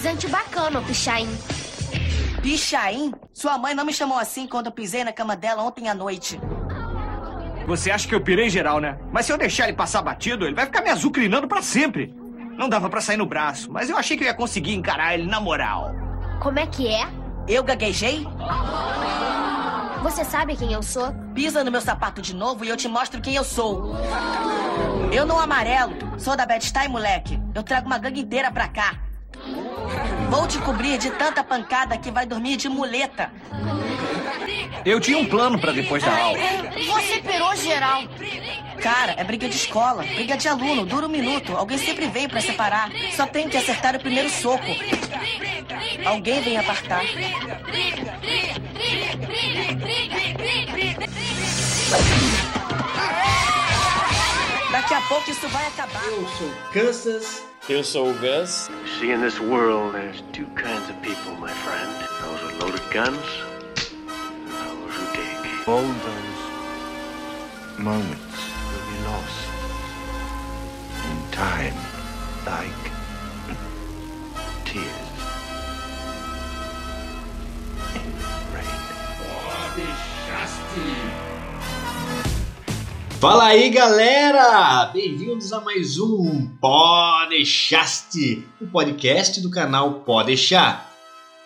anabolizante bacana, Pichain. Pichain? Sua mãe não me chamou assim quando eu pisei na cama dela ontem à noite. Você acha que eu pirei geral, né? Mas se eu deixar ele passar batido, ele vai ficar me azucrinando pra sempre. Não dava pra sair no braço, mas eu achei que eu ia conseguir encarar ele na moral. Como é que é? Eu gaguejei? Você sabe quem eu sou? Pisa no meu sapato de novo e eu te mostro quem eu sou. Eu não amarelo, sou da Bad Style, moleque. Eu trago uma gangue inteira pra cá. Vou te cobrir de tanta pancada que vai dormir de muleta. Eu tinha um plano pra depois da aula. Você perou geral. Cara, é briga de escola, briga de aluno, dura um minuto. Alguém sempre vem pra separar. Só tem que acertar o primeiro soco. Alguém vem apartar. Daqui a pouco isso vai acabar. Eu sou Kansas. Eu sou o Gus. See, in this world, there's two kinds of people, my friend. Those with loaded guns, and those who dig. All those moments will be lost in time, like tears in rain. Fala aí, galera! Bem-vindos a mais um Podeixaste, o podcast do canal Podeixar.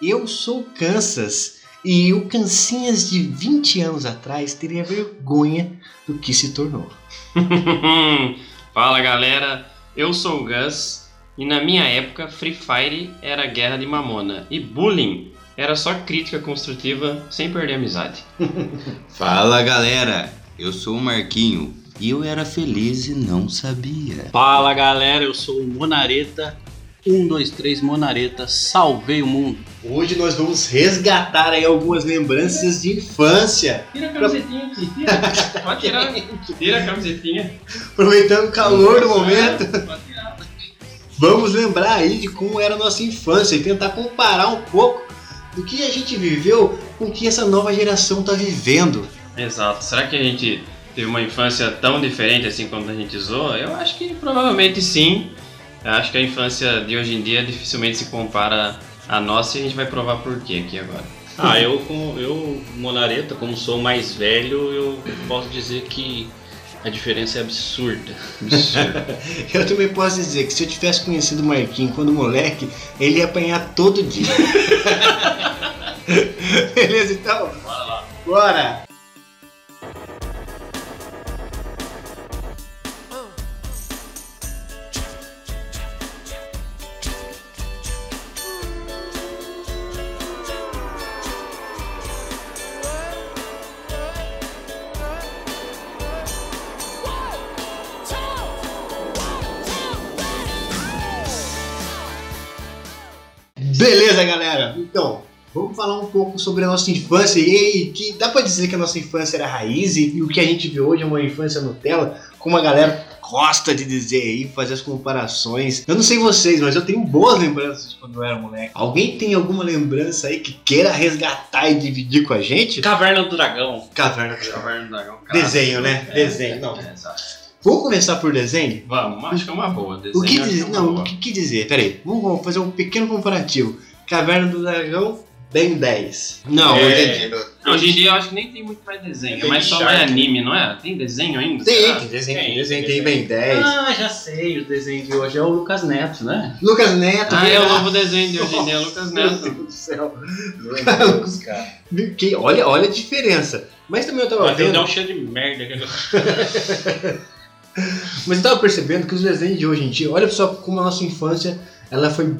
Eu sou o Kansas e o Cancinhas de 20 anos atrás teria vergonha do que se tornou. Fala galera, eu sou o Gus e na minha época Free Fire era guerra de mamona e bullying era só crítica construtiva sem perder a amizade. Fala galera, eu sou o Marquinho e eu era feliz e não sabia. Fala galera, eu sou o Monareta. 1, 2, 3, Monareta, salvei o mundo. Hoje nós vamos resgatar aí algumas lembranças de infância, Tira a camisetinha aqui, tira. Pode tirar. Tira a camisetinha. aproveitando o calor do momento. Pode tirar. Vamos lembrar aí de como era a nossa infância e tentar comparar um pouco do que a gente viveu com o que essa nova geração está vivendo. Exato. Será que a gente teve uma infância tão diferente assim quando a gente zoa? Eu acho que provavelmente sim. Eu acho que a infância de hoje em dia dificilmente se compara à nossa e a gente vai provar por quê aqui agora. Ah, eu, como eu, Monareta, como sou mais velho, eu posso dizer que a diferença é absurda. Eu também posso dizer que se eu tivesse conhecido o Marquinhos quando moleque, ele ia apanhar todo dia. Beleza, então? Bora lá. Bora! Beleza, galera? Então, vamos falar um pouco sobre a nossa infância. E aí, que dá pra dizer que a nossa infância era raiz e, e o que a gente vê hoje é uma infância Nutella, como a galera gosta de dizer aí, fazer as comparações. Eu não sei vocês, mas eu tenho boas lembranças de quando eu era moleque. Alguém tem alguma lembrança aí que queira resgatar e dividir com a gente? Caverna do Dragão. Caverna. Caverna do Dragão. cara. Desenho, né? É, Desenho, não. é, exato. Vamos começar por desenho? Vamos, acho que é uma boa. O Desenho, que acho dizer? é Não, boa. o que, que dizer? Peraí, vamos vamos fazer um pequeno comparativo. Caverna do Dragão, bem 10. Não, É. hoje em dia. Não, hoje em dia eu acho que nem tem muito mais desenho, Tem mas só mais anime, não é? Tem desenho ainda? Tem, será? tem desenho, tem Tem, desenho, tem bem 10. Ah, já sei, o desenho de hoje é o Lucas Neto, né? Lucas Neto, Ah, é o novo desenho de hoje em dia, Lucas Meu Neto. Deus do céu. Lucas- Que, olha, olha a diferença. Mas também eu tava ter vendo. um cheio de merda. que- Mas eu tava percebendo que os desenhos de hoje em dia, olha só como a nossa infância ela foi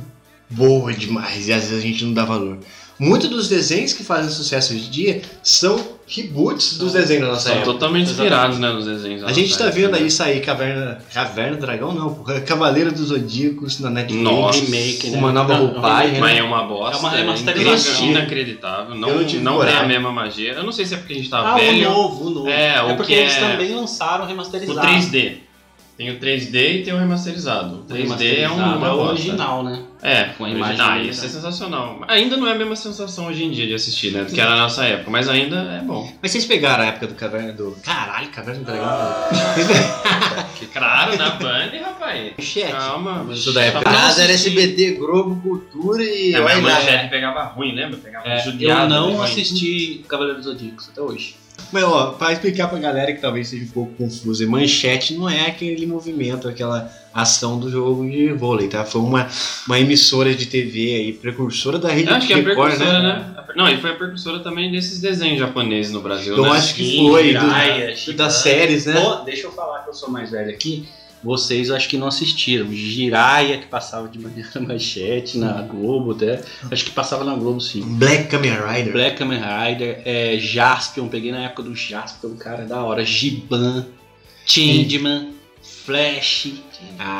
boa demais e às vezes a gente não dá valor. Muitos dos desenhos que fazem sucesso hoje em dia são reboots dos desenhos da nossa São época. totalmente inspirados né, nos desenhos. da A gente tá época, vendo né? aí sair Caverna. Caverna do Dragão não, porra. Cavaleiro dos Zodíacos na Netflix. Nossa. remake, né? Uma nova Não, roupagem. Mas né? é uma bosta. É uma é remasterização. Inacreditável. Não, Eu não tive não tem a coragem. mesma magia. Eu não sei se é porque a gente tá Ah, o velho. novo, o novo. É, o porque que eles é- também lançaram o O remasterizado. 3D. Tem o 3D e tem o remasterizado. O 3D é um, Remasterizado uma é o bosta. original, né? É, Com a imagem Ah, isso é sensacional. Ainda não é a mesma sensação hoje em dia de assistir, né? Do que era na nossa época, mas ainda é bom. Mas vocês pegaram a época do Caverna do. Caralho, Caverna do Dragão. Claro, na Band, rapaz. Manchete. Calma. Isso da época. Só pra não Casa era. SBT, Globo, Cultura e. É, mas a manchete pegava ruim, lembra? Pegava É, eu não ruim. assisti Cavaleiro dos Zodíacos até hoje. Mas ó, pra explicar pra galera que talvez seja um pouco confusa, manchete não é aquele movimento, aquela ação do jogo de vôlei, tá? Foi uma, uma emissora de TV aí, precursora da rede acho que é a Record, precursora, né? Não, e foi a precursora também desses desenhos japoneses no Brasil, Eu né? acho que Sim, foi, Jiraiya, do- das séries, né? Pô, deixa eu falar que eu sou mais velho aqui. Vocês acho que não assistiram. Jiraiya, que passava de manhã na manchete, na Globo até. Acho que passava na Globo sim. Black Kamen Rider. Black Kamen Rider, é, Jaspion, peguei na época do Jaspion, cara, da hora. Giban, Changeman, Flash.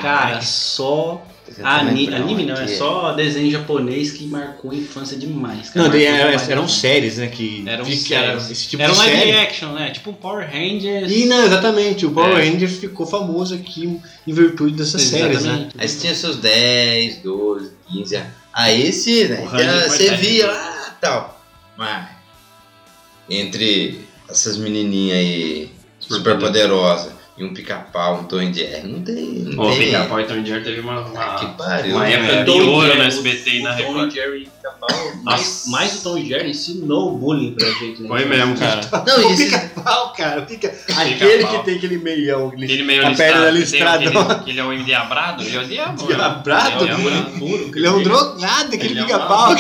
Cara, só ani- anime não, é só desenho japonês que marcou a infância demais. cara. Não, era- demais, eram séries, né? Que Eram que séries. era esse tipo Era um de live série. action, né? Tipo um Power Rangers. E não, exatamente, o Power É. Rangers ficou famoso aqui em virtude dessas séries, né? Exatamente. Aí você tinha seus 10, 12, 15 anos. Aí esse, né? Você via lá e tal. Mas entre essas menininhas aí super poderosas e um pica-pau, um Tom Jerry, não tem. Não O tem. Pica-Pau e Tom Jerry teve uma, uma, Que pariu. uma né? época de Tom e ouro Jerry, na o- SBT e na o Tom Record. e Jerry Pica-Pau, mais, mais o Tom e Jerry ensinou o bullying pra gente. Né? Foi mesmo, cara. Não, o e esses- pica-pau, cara, o pica... aquele que tem aquele meião, aquele, Aquele meio a perna listrada. aquele, aquele é o endiabrado, ele é o diabo. Diabrado? Ele é o diabo puro. Ele é um drogado, aquele Ele é um pica-pau.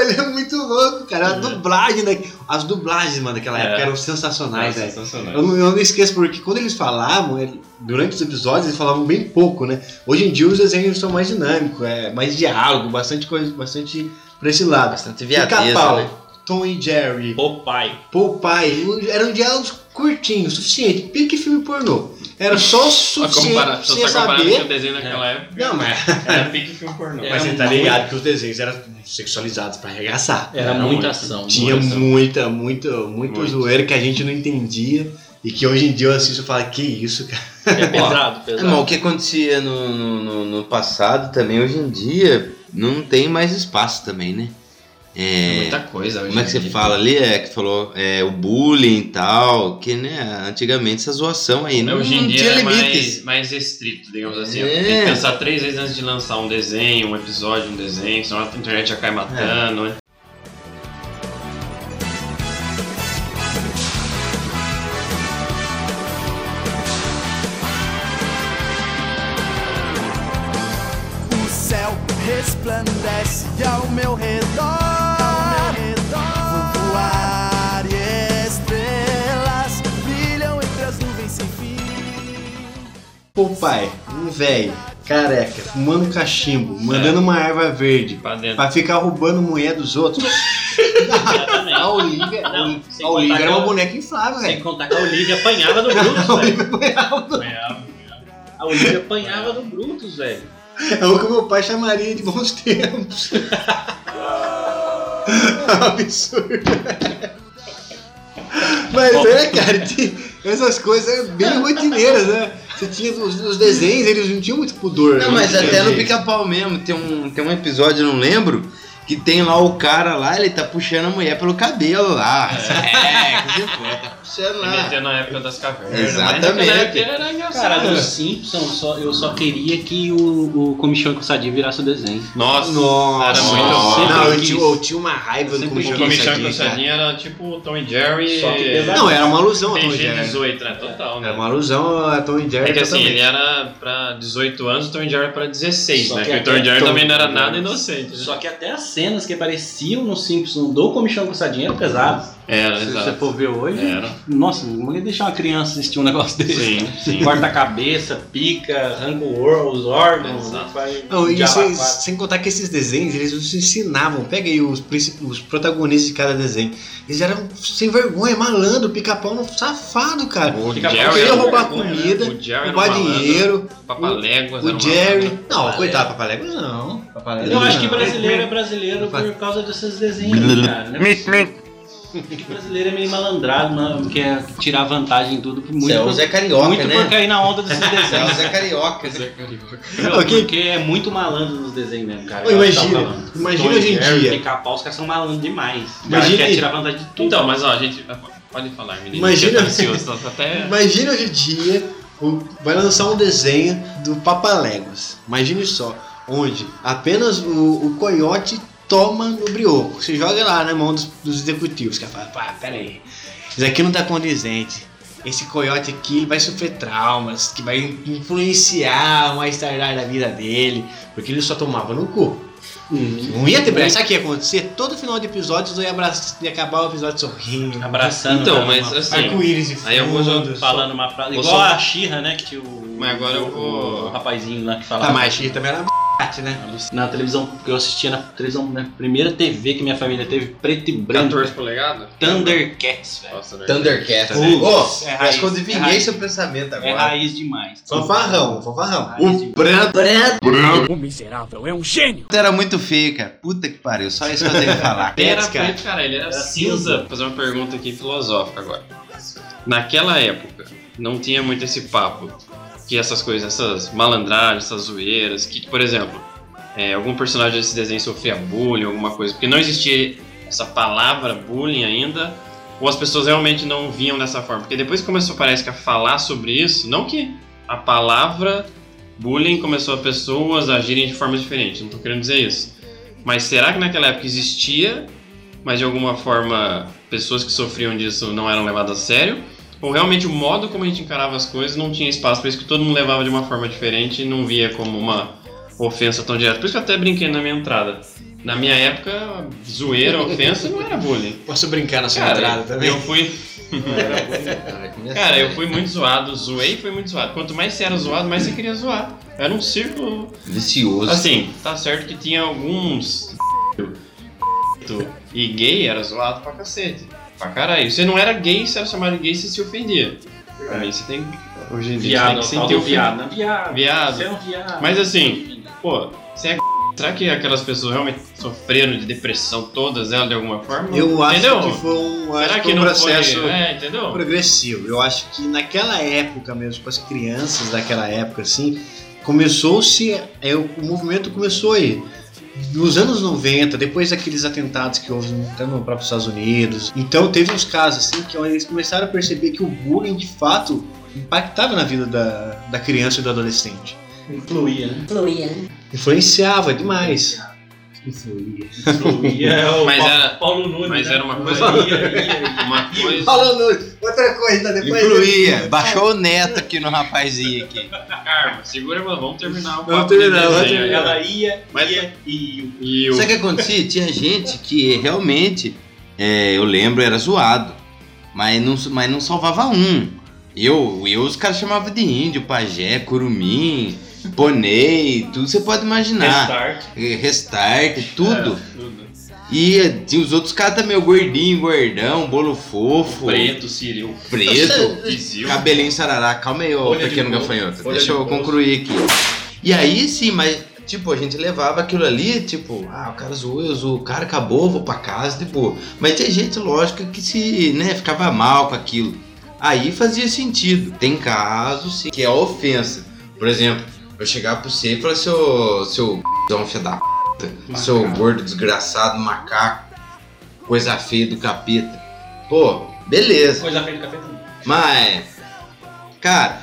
Ele é muito louco, cara. A É. dublagem, da... as dublagens, mano, daquela É. época eram sensacionais, É, velho. sensacional. Eu não, eu não esqueço, porque quando eles falavam, ele- durante os episódios, eles falavam bem pouco, né? Hoje em dia os desenhos são mais dinâmicos, é mais diálogo, bastante coisa, bastante pra esse lado. Bastante viadeza, Pica-pau, né? Tom e Jerry, Popeye. Popeye, eram diálogos curtinhos, suficiente. Pique filme pornô. Era só o suficiente pra você tá comparando com o saber. desenho naquela época. Não, mas, Era pique filme pornô. É, mas você Era tá muito- ligado que os desenhos eram sexualizados pra arregaçar. Era, Era muita muito. ação. Tinha muita ação. muita, muita Muito. zoeira que a gente não entendia. E que hoje em dia eu assisto e falo, que isso, cara. É pesado, É, pesado. mas o que acontecia no, no- no passado também, hoje em dia, não tem mais espaço também, né? É, Muita coisa. hoje como é que você dia. fala ali? É que falou é, o bullying e tal, que né, antigamente essa zoação aí não, Hoje em dia tinha é limites. mais, mais restrito, digamos assim. É. Tem que pensar três vezes antes de lançar um desenho, um episódio, um desenho, senão a internet já cai matando. né? Popeye, um velho, careca, fumando cachimbo, mandando uma erva verde Pra pra ficar roubando mulher dos outros. A Olivia, Não, sem a Olivia contar era que uma eu- boneca inflável, Sem velho. contar que a Olivia apanhava do Brutus, velho. A Olivia apanhava do Brutus, velho. É o que meu pai chamaria de bons tempos. Absurdo. Mas é, cara, essas coisas eram bem rotineiras, né? Você tinha os, os desenhos, eles não tinham muito pudor. Não, né? mas até no pica-pau mesmo, tem um, tem um episódio, eu não lembro, que tem lá o cara lá, ele tá puxando a mulher pelo cabelo lá. É, que foi, tá puxando lá. meteu na época das cavernas. Exatamente. Mas naquela época era engraçado. Cara, dos Simpsons, só, eu só queria que o, o Comichão com Sadia virasse o desenho. Nossa, Nossa, Era muito Nossa. bom. não, eu tinha, eu tinha uma raiva do Comichão o Comichão cara. Coçadinho era tipo o Tom e Jerry. Só que pesado. Não, era uma alusão a Tom e Jerry. 18, né? Total, né? Era uma alusão a Tom e Jerry. É que assim, ele era pra 18 anos, o Tom e Jerry pra 16, Só né? que Porque o Tom e Jerry Tom- também não era nada inocente. Né? Só que até as cenas que apareciam no Simpsons do Comichão com Sadia eram pesadas. Era, Se você exato. for ver hoje, Era. nossa, não ia deixar uma criança assistir um negócio desse. Sim, sim. Corta a cabeça, pica, arranca o os órgãos, faz Não, e sem, sem contar que esses desenhos, eles nos ensinavam. Pega aí os, os protagonistas de cada desenho. Eles eram sem vergonha, malandro, pica-pau no safado, cara. O Jerry Queria roubar vergonha, né? comida, O um roubar dinheiro. Papaléguas O um Jerry. Não, coitado, Papaléguas não. Papaléguas Eu acho que brasileiro é brasileiro por causa desses desenhos, cara. Né? Porque brasileiro é meio malandrado, mano, quer tirar vantagem em tudo. Muito, Você é o por- Zé Carioca, muito né? por cair na onda desses é o desenhos. Zé Carioca. né? Meu, Ok. Porque é muito malandro nos desenhos mesmo, cara. Ô, o eu imagina, imagina hoje em dia. Pica-pau, os caras são malandros demais. O Imagina- quer tirar vantagem de tudo. Então, mas ó, a gente. Pode falar, menino. Imagina- tô ansioso, tô até. Imagina hoje em dia o- vai lançar um desenho do Papaléguas. Imagine só, onde apenas o, o coiote toma no brioco. Você joga lá na mão dos, dos executivos. Que fala, pá, pera aí, isso aqui não tá condizente. Esse coiote aqui vai sofrer traumas, que vai influenciar mais tarde da vida dele, porque ele só tomava no cu. Não ia ter pressa. Sabe o que ia acontecer? Todo final de episódio eu ia, abraçar, ia acabar o episódio sorrindo. Abraçando. Então, né, mas uma- assim. Arco-íris Aí eu vou. Falando uma frase. Igual só- a Xirra, né? Que tinha o. Mas agora eu vou- O rapazinho lá que falava. Ah, mas Xirra também era né? Na televisão, porque eu assistia na televisão, na primeira TV que minha família teve, preto e branco. 14 polegadas? Thundercats, velho. Nossa, né? Thundercats. Putz, Ô, é mas raiz, quando é adivinhei raiz. seu pensamento É agora. raiz demais. Fanfarrão, fanfarrão. Raiz demais. Branco. O miserável é um gênio. Era muito feio, cara. Puta que pariu. Só isso que eu tenho que falar. Ele era Pets, cara. preto, cara, ele era, Era cinza. cinza. Vou fazer uma pergunta aqui filosófica agora. Naquela época, não tinha muito esse papo que essas coisas, essas malandragens, essas zoeiras, que, por exemplo, é, algum personagem desse desenho sofria bullying, alguma coisa, porque não existia essa palavra bullying ainda, ou as pessoas realmente não viam dessa forma. Porque depois começou, parece que, a falar sobre isso, não que a palavra bullying começou a pessoas agirem de formas diferentes, não tô querendo dizer isso. Mas será que naquela época existia, mas de alguma forma pessoas que sofriam disso não eram levadas a sério? Ou realmente o modo como a gente encarava as coisas não tinha espaço, por isso que todo mundo levava de uma forma diferente e não via como uma ofensa tão direta. Por isso que eu até brinquei na minha entrada. Na minha época, zoeira, ofensa não era bullying. Posso brincar na sua Cara, entrada também? eu fui. Cara, eu fui muito zoado, zoei e fui muito zoado. Quanto mais você era zoado, mais você queria zoar. Era um círculo. Vicioso. Assim, tá certo que tinha alguns. E gay era zoado pra cacete. Pra caralho. Você não era gay, você era chamado de gay, você se ofendia. Mim, você tem. Hoje em dia, Viado, você tem que sentir viado. Não, viado. Viado. Você é um viado. Mas assim, pô, você é. Será que aquelas pessoas realmente sofreram de depressão, todas elas, de alguma forma? Eu acho Entendeu? que foi um, Será que que um não processo foi. É, progressivo. Eu acho que naquela época mesmo, com as crianças daquela época, assim, começou-se. é, o movimento começou aí. Nos anos 90, depois daqueles atentados que houve até no próprio Estados Unidos, então teve uns casos assim que eles começaram a perceber que o bullying de fato impactava na vida da, da criança e do adolescente. Influía, né? Fluía, né? Influenciava demais. É Mas Paulo, era- Paulo Nunes. mas né? era uma coisa- Ia, ia, ia. Uma coisa. Falando outra coisa, depois. Influía. Baixou o neto aqui no rapazinho aqui. Calma, segura, mano, vamos terminar o Vamos de terminar, vamos aí. Ela ia, Mas- ia e E o. Sabe o que acontecia? Tinha gente que realmente, é, eu lembro, era zoado. Mas não, mas não salvava um. Eu, eu os caras chamavam de índio, pajé, curumim, ponei, tudo você pode imaginar. Restart. Restart, tudo. É, tudo. E tinha os outros caras também, o gordinho, gordão, bolo fofo, Preto, Ciril. preto, cabelinho sarará. Calma aí, ô pequeno bolo, gafanhoto. Deixa de eu bolo. concluir aqui. E aí sim, mas tipo, a gente levava aquilo ali, tipo, ah, o cara zoou, eu zoo, o cara acabou, vou pra casa, tipo. Mas tem gente, lógico, que se, né, ficava mal com aquilo. Aí fazia sentido. Tem casos sim, que é ofensa. Por exemplo, eu chegar pra você e falar, seu. seu filho da puta, seu gordo desgraçado, macaco, coisa feia do capeta. Pô, beleza. Coisa feia do capeta. não. Mas, cara,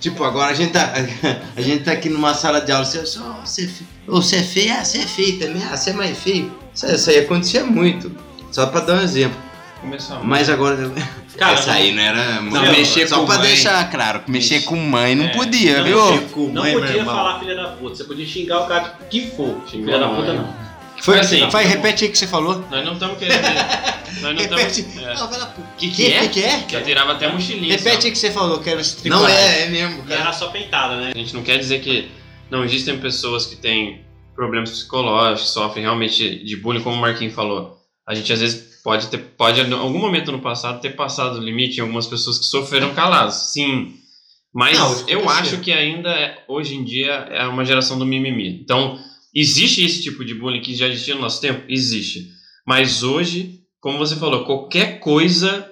tipo, agora a gente tá, a gente tá aqui numa sala de aula, você, você, você, é você é feio, ah, você é feio também, ah, você é mais feio. Isso, isso aí acontecia muito, só pra dar um exemplo. Começou. Mas agora, Cara, essa aí não era, Não, mexer só com pra mãe. deixar claro, mexer com mãe não É, podia, não viu? mexer Com Não mãe, meu podia irmão. falar filha da puta. Você podia xingar o cara que for. Xingar Filha da puta mãe. não. Foi Mas assim, vai, repete aí o que você falou. Nós não estamos querendo. Nós não Repete. estamos. É. Não, vai lá. Que Que, que é? que, que é? Já tirava até a mochilinha. Repete só. aí o que você falou, quero esse Não é, é mesmo, E cara. era só peitada, né? A gente não quer dizer que não existem pessoas que têm problemas psicológicos, sofrem realmente de bullying, como o Marquinhos falou. A gente às vezes pode ter, pode em algum momento no passado ter passado o limite em algumas pessoas que sofreram calados, sim. Mas Não, eu acho que ainda é- hoje em dia é uma geração do mimimi. Então, existe esse tipo de bullying que já existia no nosso tempo? Existe. Mas hoje, como você falou, qualquer coisa,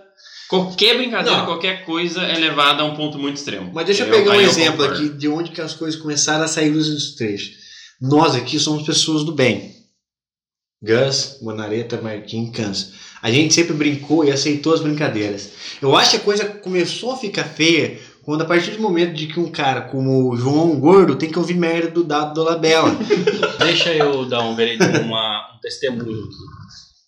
qualquer brincadeira, Não. qualquer coisa é levada a um ponto muito extremo. Mas deixa eu pegar um eu exemplo concordo. aqui de onde que as coisas começaram a sair dos trechos. Nós aqui somos pessoas do bem. Gus, Monareta, Marquinhos, Cans. A gente sempre brincou e aceitou as brincadeiras. Eu acho que a coisa começou a ficar feia quando a partir do momento de que um cara como o João Gordo tem que ouvir merda do Dado Dolabella. Deixa eu dar um, veredito, uma, um testemunho aqui.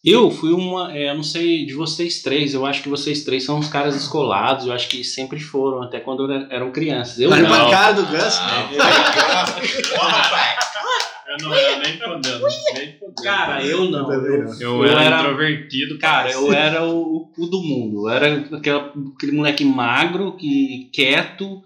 Eu fui uma. é, eu não sei de vocês três, eu acho que vocês três são uns caras escolados, eu acho que sempre foram, até quando era- eram crianças. Eu Olha não. pra cara do Gus. Eu não era nem podendo. Nem podendo. Cara, eu não. Eu, Eu era introvertido, Cara, eu era o, o do mundo. Eu era aquela- aquele moleque magro, que, quieto,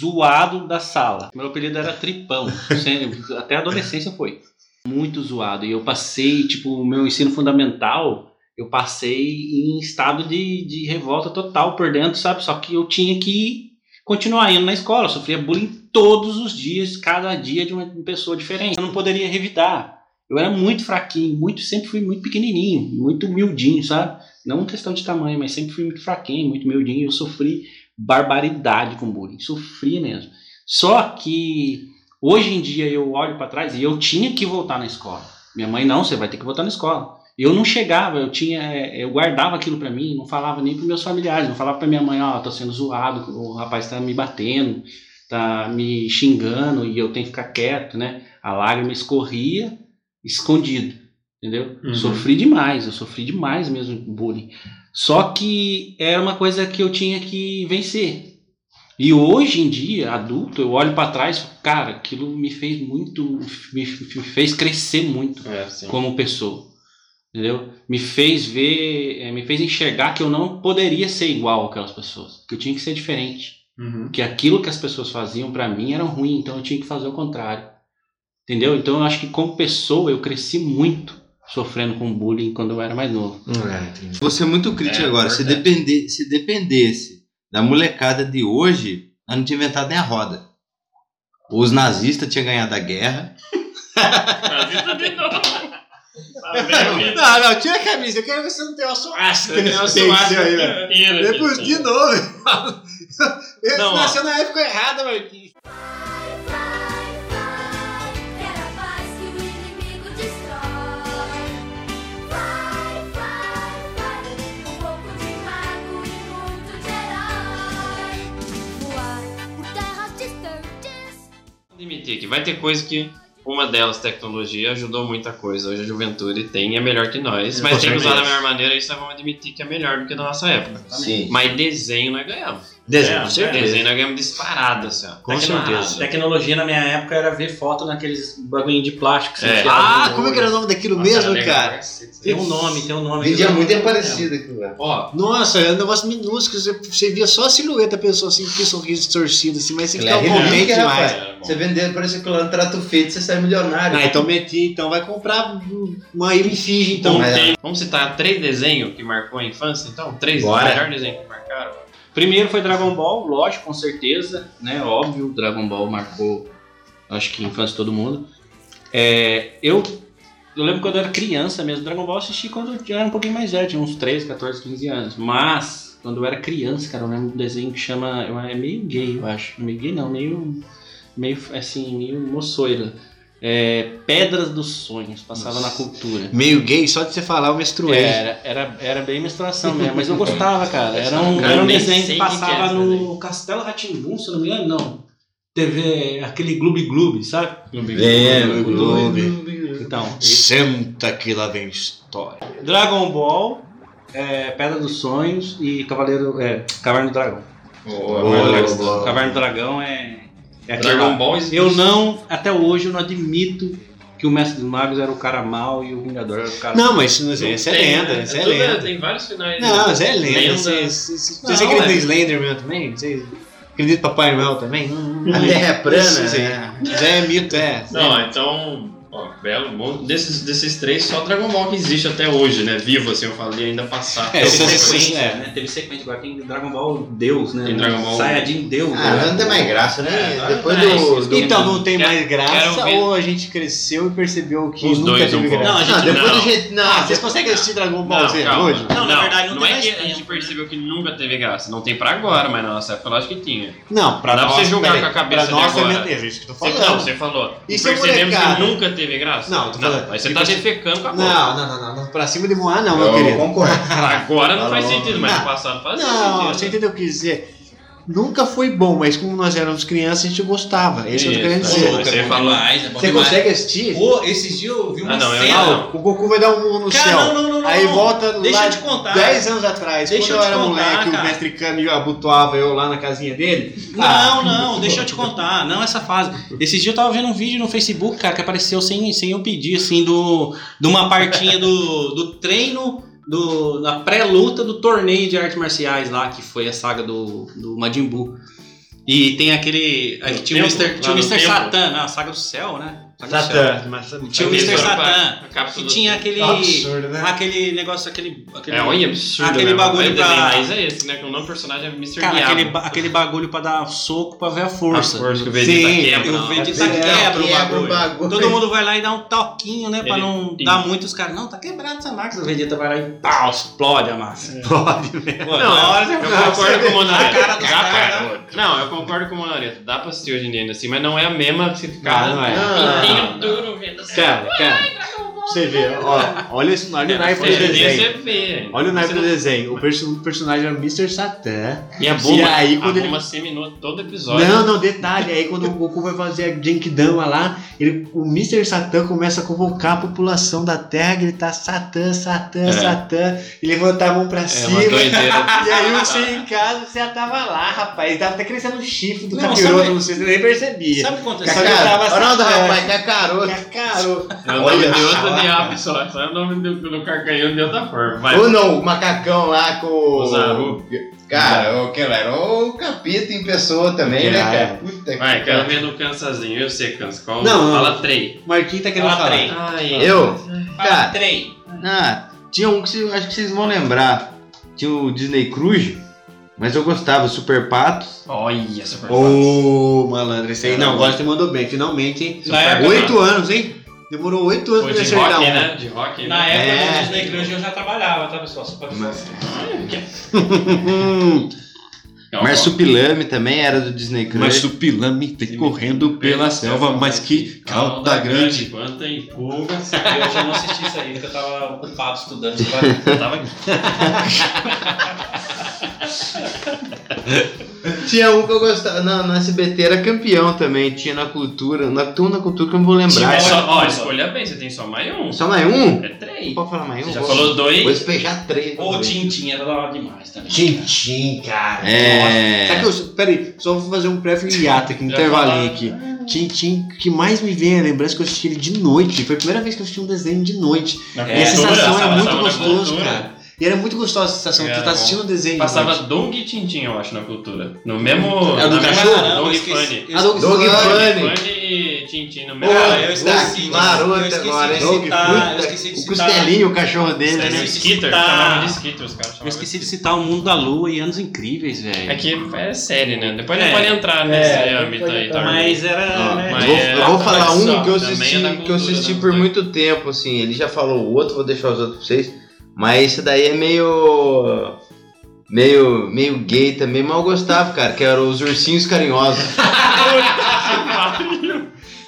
zoado da sala. Meu apelido era Tripão. Até a adolescência foi. Muito zoado. E eu passei, tipo, o meu ensino fundamental, eu passei em estado de, de revolta total por dentro, sabe? Só que eu tinha que continuar indo na escola. Eu sofria bullying todos os dias, cada dia de uma pessoa diferente. Eu não poderia revidar. Eu era muito fraquinho, muito, sempre fui muito pequenininho, muito humildinho, sabe? Não questão de tamanho, mas sempre fui muito fraquinho, muito humildinho. Eu sofri barbaridade com bullying, sofria mesmo. Só que hoje em dia eu olho para trás e eu tinha que voltar na escola. Minha mãe não, você vai ter que voltar na escola. Eu não chegava, eu tinha, eh, eu guardava aquilo para mim, não falava nem para meus familiares, não falava para minha mãe, ó, tô sendo zoado, o rapaz tá me batendo, tá me xingando e eu tenho que ficar quieto, né? A lágrima escorria escondido, entendeu? Uhum. Sofri demais, eu sofri demais mesmo com bullying. Só que era uma coisa que eu tinha que vencer. E hoje em dia, adulto, eu olho para trás, cara, aquilo me fez muito, me fez crescer muito É, como pessoa. Entendeu? Me fez ver, eh, me fez enxergar que eu não poderia ser igual aquelas pessoas, que eu tinha que ser diferente Uhum. que aquilo que as pessoas faziam pra mim era ruim, então eu tinha que fazer o contrário. Entendeu? Então eu acho que como pessoa eu cresci muito sofrendo com bullying quando eu era mais novo. Você é muito crítico É, agora. Se, verdade. depender, se dependesse da molecada de hoje, nós não tinha inventado nem a roda. Os nazistas tinham ganhado a guerra. Nazista de novo. Não, não, tira a camisa. Eu quero ver se não tem uma suástica É, nesse uma peito aí, velho. Depois, de novo. Ele Não, ó. nasceu na época errada, Marquinhos. Admitir que vai ter coisa que uma delas, tecnologia, ajudou muita coisa. Hoje a juventude tem e é melhor que nós, mas tem que usar da melhor maneira. Isso nós vamos admitir que é melhor do que na nossa época. Sim. Mas desenho nós ganhamos. Desenho, É, com certeza. Desenho nós ganhamos disparado, assim, ó. Com certeza. Tecnologia na minha época era ver foto naqueles bagulhinho de plástico. que você É. Ah, como é que era o nome daquilo Nossa, mesmo, era legal cara? Tem um nome, tem um nome. Vendia muito é parecido aquilo lá. Ó, Nossa, é um negócio minúsculo. Você, você via só a silhueta da pessoa assim, com sorriso distorcido, assim, mas você é ficava contente demais. rapaz. Você por esse aquilo lá no trato feito, você sai milionário. Ah, então meti, então vai comprar uma ilha em Fiji, então. Vamos citar três desenhos que marcou a infância, então? Três Bora. melhores desenhos que marcaram. Primeiro foi Dragon Ball, lógico, com certeza, né? Óbvio, Dragon Ball marcou, acho que a infância de todo mundo. É, eu, eu lembro quando eu era criança mesmo, Dragon Ball eu assisti quando eu era um pouquinho mais velho, tinha uns 13, 14, 15 anos. Mas, quando eu era criança, cara, eu lembro de um desenho que chama. É meio gay, eu acho. Meio gay não, meio. meio assim, meio moçoira. É, Pedras dos Sonhos, passava na cultura. Meio gay, só de você falar, eu menstruei. Era, era, era bem menstruação mesmo, mas eu gostava, cara. Era um, Cara, era um desenho que que que é passava esse no. Castelo Ratimbum, se eu não me engano, não. TV, aquele Gloob Gloob, sabe? É, Gloob. Então, Senta que lá vem história. Dragon Ball, é, Pedra dos Sonhos e Cavaleiro. É, Caverna do Dragão. Dragão. Caverna do Dragão é. É Dragon. Ball existe. Eu não, até hoje, eu não admito que o Mestre dos Magos era o cara mau e o Vingador era o cara Não, mas isso, isso é lenda, né? isso é lenda. Tem vários finais. Não, mas é lenda. Lenda. Vocês vocês- Não, vocês acreditam é. em Slenderman também? Vocês acreditam em Papai Noel também? A Terra é plana, Isso, né? Já é mito, é. Não, então, ó, belo, bom. Desses, desses três, só Dragon Ball que existe até hoje, né? Vivo, assim, eu falei, ainda passar. É, Teve essa sequência, é. né? Teve sequência, agora tem Dragon Ball Deus, né? Tem Dragon Ball- Saiyajin Deus. Ah, né? não tem mais graça, né? É, Depois não, do, isso- do- Então não tem mais graça ver- ou a gente cresceu e percebeu que Os nunca dois teve um graça? Não, a gente Não, depois não. jeito. Não, Ah, vocês conseguem assistir Dragon Ball Não, Z hoje? Não, na verdade, não não tem é que a gente percebeu que nunca teve graça. Não tem pra agora, mas na nossa época eu acho que tinha. Não, pra Não dá nós, pra você julgar peraí, com a cabeça pra nós de agora. é beleza, isso que eu tô falando. não, você falou. E se percebemos que nunca teve graça? Não, tô falando. Mas você Tipo tá assim- defecando com a boca. Não, não, não, não, não, pra cima de Moá não, meu Eu querido. concordo. Agora não faz sentido, mas Não. no passado fazia Não, sentido. você entendeu o que dizer? Nunca foi bom, mas como nós éramos crianças, a gente gostava. É isso que eu tô querendo Isso, dizer. pô, é bom demais, é bom Você demais. consegue assistir? Pô, esses dias eu vi uma Ah, não, cena. não. O Goku vai dar um no Cara, céu. não, não, não, não, aí volta Deixa lá eu te contar. 10 anos atrás. Deixa quando eu eu te era contar, moleque, cara. o mestre Kami abotoava eu lá na casinha dele. Não, Ah, não, deixa eu te contar. Não essa fase. Esses dias eu tava vendo um vídeo no Facebook, cara, que apareceu sem, sem eu pedir, assim, do, de uma partinha do, do treino, do, da pré-luta do torneio de artes marciais lá, que foi a saga do, do Majin Buu. E tem aquele. aí tinha o? Mr. Tinha o Mr. Satan, não, a saga do céu, né? Satã. Céu. Mas- Tinha o Mr. soro pra- Satan. a cápsula E do- tinha aquele. Absurdo, né? Aquele negócio, aquele. aquele É, olha, absurdo. Aquele mesmo. bagulho pra. é esse, né? Que o nome do personagem é Mr. Cara, Diabo. aquele, ba- aquele bagulho pra dar soco pra ver a força. A força que o Vegeta Sim, quebra. o Vegeta é, quebra, o, quebra bagulho. o bagulho. Todo mundo vai lá e dá um toquinho, né? Pra Ele- não Isso. dar muito os caras. Não, tá quebrado essa máquina. O Vegeta vai lá e pau, explode a massa. Pode mesmo. Não, eu concordo com o cara. Não, eu concordo com o Monareta. Dá pra assistir hoje em dia ainda assim, mas não é a mesma que você ficar não é. Pintinho duro vendo assim. Cara, cara. Você vê, ó, olha, esse, olha o naipe do desenho. Você vê. Olha o naipe do desenho. O, perso- o personagem é o Mr. Satan. E a Buma, E aí, quando a ele- Buma seminou todo episódio. Não, não, detalhe. Aí quando o Goku vai fazer a Genkidama lá, ele, o Mr. Satan começa a convocar a população da Terra, gritar Satã, Satã, É. Satã, e levantar a mão pra cima. uma doideira. E aí você em casa, você já tava lá, rapaz. Tava até crescendo o chifre do capiroto, não sei se você nem percebia. Sabe o que aconteceu? Ronaldo, rapaz, cacaroto. Cacaroto. É só. Só é o nome do, do carcanhão de outra forma. Vai. Ou não, o macacão lá com o. Zaru. Cara, o que era o capeta em pessoa também, né, Cara. Puta que Vai, quero pariu. ver no cansazinho. Eu sei, cansa. Qual? Não, não. Fala três. Marquinhos tá querendo Fala falar. três. Ai, Eu? Cara, Trem. ah, tinha um que cê- acho que vocês vão lembrar. Tinha o Disney Cruise, mas eu gostava, Super Patos. Olha, super Ô, malandro, esse aí. Não, agora você mandou bem, finalmente, hein? Época- Oito anos, hein? Demorou oito anos pra de acertar rock, um. né? De rock, Na né? época É. do Disney Cruise eu já trabalhava, tá, pessoal? Só pra Então, ó, Marsupilame também era do Disney Cruise. Mas o pilame vem correndo pela selva, mas que cauda grande. Quanta empolga. Eu já não assisti isso aí, porque eu tava ocupado estudando. Eu tava aqui. Tinha um que eu gostava. Na, na SBT era campeão também. Tinha na cultura. Na turma na cultura que eu não vou lembrar. É só, ó, escolha bem, você tem só mais um. Só mais um? É três. Pode falar mais um? Você já Vou- falou dois. Vou despejar três. O Tintin era da hora demais também. Tintim, cara. É. Sabe que eu, peraí, só vou fazer um breve hiato aqui, um intervalinho aqui. Tintim, que mais me vem a lembrança que eu assisti ele de noite. Foi a primeira vez que eu assisti um desenho de noite. Na e a sensação cultura, era muito gostoso, cara. E era muito gostosa a sensação. Era tu tá assistindo um desenho de Passava noite. Dong e Tintin, eu acho, na cultura. No mesmo. É o do cachorro? Dong e esqueci- Funny. eu Ah, Dog Funny. Funny. Funny e Tintin no mesmo. Ah, eu esqueci. esqueci agora, de esqueci de O citar. costelinho, o cachorro dele, É, né? de Skitter, chamavam de Skitter, os caras Eu chamavam esqueci de citar o Mundo da Lua e Anos Incríveis, velho. É que é série, né? Depois É. não pode entrar nesse É, âmbito pode aí, tá? Mas era. Né? mas eu vou, é- eu vou falar um que eu é assisti né? por muito tempo, assim. Ele já falou o outro, vou deixar os outros pra vocês. Mas esse daí é meio. meio. meio gay também, mas eu gostava, cara, que era os ursinhos carinhosos.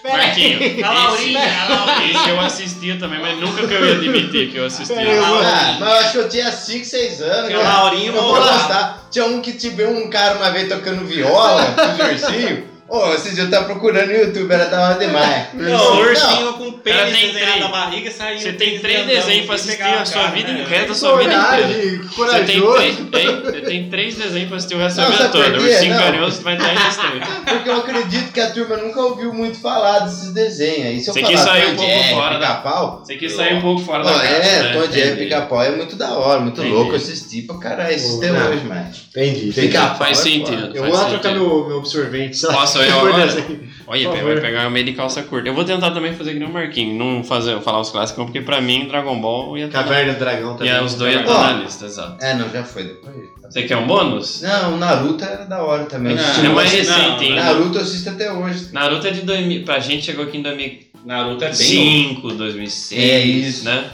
Marquinho, A Laurinha, a Laurinha. esse eu assistia também, mas nunca que eu ia admitir que eu assistia. Ah, mas eu acho que eu tinha 5, 6 anos. Tinha o. Laurinho eu vou gostar. Tinha um que te viu um cara uma vez tocando viola, com os ursinhos. Ô, esses dias eu tava procurando no YouTube, era da hora demais. Não, o ursinho com pênis desenhado na barriga saiu. Você um tem três desenhos pra você assistir a sua cara, vida né? inteira, da sua vida inteira. Coragem, Você tem, corajoso. três, tem, você tem três desenhos pra assistir o resto da vida toda. quê? Ursinho Não. Carinhoso vai estar três. Porque eu acredito que a turma nunca ouviu muito falar desses desenhos. aí. Você quis sair Tom um pouco fora da- Pica-Pau, Você quis sair um pouco fora da caixa, é, né? Tom Jerry. Pica-Pau é muito da hora, muito louco. Eu assisti pra caralho esses até hoje, mano. Entendi. Pica-pau Faz é sentido. foda. Eu faz vou lá trocar sentido. meu, meu absorvente. sei Posso eu agora? Olha, Por vai pegar o meio de calça curta. Eu vou tentar também fazer que nem o Marquinho, não fazer, falar os clássicos, porque pra mim Dragon Ball ia estar Caverna do Dragão também. ia, os dois iam Ó. estar na lista, exato. É, não, já foi depois. Você quer um bônus? Não, o Naruto era da hora também. Não, é mais recente, hein? Naruto eu assisto até hoje. Naruto é de 2000, pra gente chegou aqui em 2005, Naruto é bem novo. 2006, É isso. né?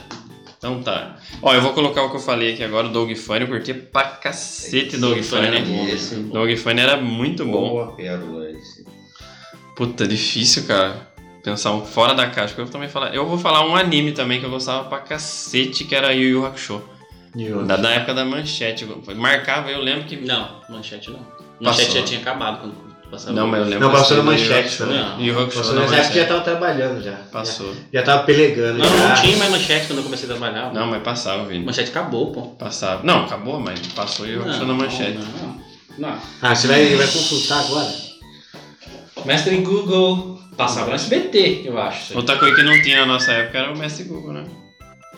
Então tá. Ó, eu vou colocar o que eu falei aqui agora, o Dog Funny, curti pra cacete Dog Funny. era bom, Esse, Dog Funny era muito bom. Boa pérola. Puta, difícil, cara. Pensar um fora da caixa. Eu também falar. Eu vou falar um anime também que eu gostava pra cacete, que era Yu Yu Hakusho. Da, da época da manchete. Marcava, eu lembro que. Não, manchete não. Manchete Passou. já tinha acabado quando passava. Não, mas eu lembro Não, passou na manchete também. Yu Hakusho Passou na nessa época manchete. já tava trabalhando já. Passou. Já tava pelegando. Não, já. não tinha mais manchete quando eu comecei a trabalhar. Não, mas passava, Vini. Manchete acabou, pô. Passava. Não, acabou, mas passou e eu Não, na manchete. Não, não. Ah, você vai, vai consultar agora? Mestre Google. Passava no SBT, eu acho. Outra coisa que não tinha na nossa época era o Mestre Google, né?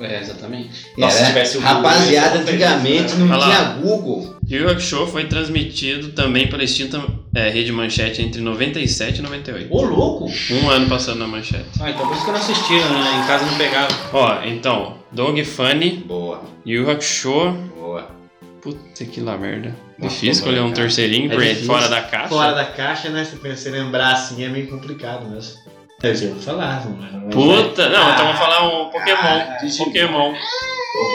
É, exatamente. Era, Nossa, se tivesse o Google, rapaziada, antigamente né? não Olha tinha lá. Google. Yu Hakusho foi transmitido também pela extinta é, Rede Manchete entre 97 e 98. Ô, louco! Um ano passando na manchete. Ah, então por isso que eu não assisti, né? Em casa não pegava. Ó, então, Dog Funny, Boa, Yu Hakusho. boa. Puta que lá merda. Difícil escolher um terceirinho É difícil. fora da caixa. Fora da caixa, né? Se você lembrar assim é meio complicado mesmo. Eu vou falar, mano. Puta, não, Ah, então vamos falar um Pokémon. ah, Pokémon.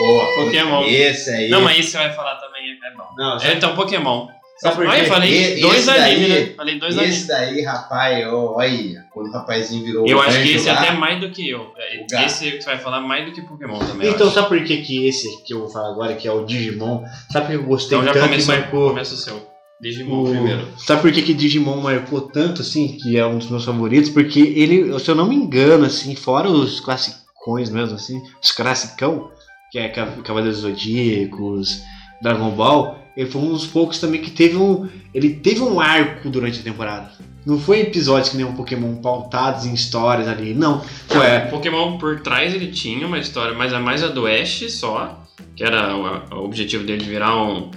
Boa. Pokémon. Esse aí. Não, mas esse você vai falar também é bom. Não, É, então, Pokémon. Sabe por Olha, quê? eu falei dois esse animes, né? Falei dois Esse animes. daí, rapaz, ó, olha aí, quando o rapazinho virou Eu acho que esse é lá, até mais do que eu. É. Esse que você vai falar mais do que Pokémon também. Então, sabe por que, que esse que eu vou falar agora, que é o Digimon, sabe por que eu gostei Então já tanto começou, marcou. começa o seu. Digimon o- primeiro. Sabe por que, que Digimon marcou tanto, assim, que é um dos meus favoritos? Porque ele, se eu não me engano, assim, fora os classicões mesmo, assim, os classicão, que é Ca- Cavaleiros Zodíacos, Dragon Ball, ele foi um dos poucos também que teve um. Ele teve um arco durante a temporada. Não foi episódios que nem um Pokémon pautados em histórias ali. Não. Foi, O É, Pokémon por trás ele tinha uma história, mas a mais a do Ash só, que era o, o objetivo dele de virar um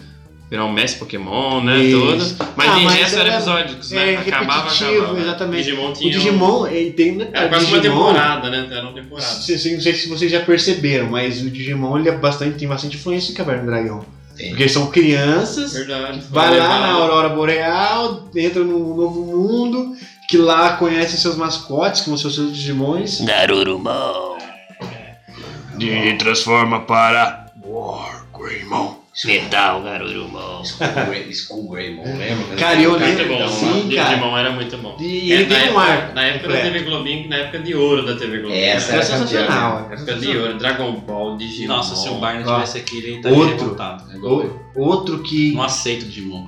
virar um mestre Pokémon, né, Isso. tudo. Mas Ah, mas resto era era- episódicos, né? é acabava, repetitivo, acabava. exatamente. Digimon O tinha um- Digimon, ele tem. né, Era o quase uma Digimon- temporada, né? Era uma temporada. Se- se- Não sei se vocês já perceberam, mas o Digimon ele é bastante, tem bastante influência em Caverna do Dragão. Tem. Porque são crianças, Verdade. vai lá na Aurora Boreal, entra num novo mundo, que lá conhece seus mascotes, como seus Digimons. Garurumon. E transforma para War Greymon. Metal Garurumon. Skull Greymon, lembra? Cara, eu Muito lembro. bom, Sim, né? cara. Digimon era muito bom. E É, ele na tem um época- arco Na época da completo. TV Globinho, na época de ouro da TV Globinho. Essa É era sensacional. é época de ouro, Dragon Ball, Digimon. Nossa, se o Barney tivesse aqui, ele estaria outro. revoltado. É. O- Outro que. Não aceito Digimon.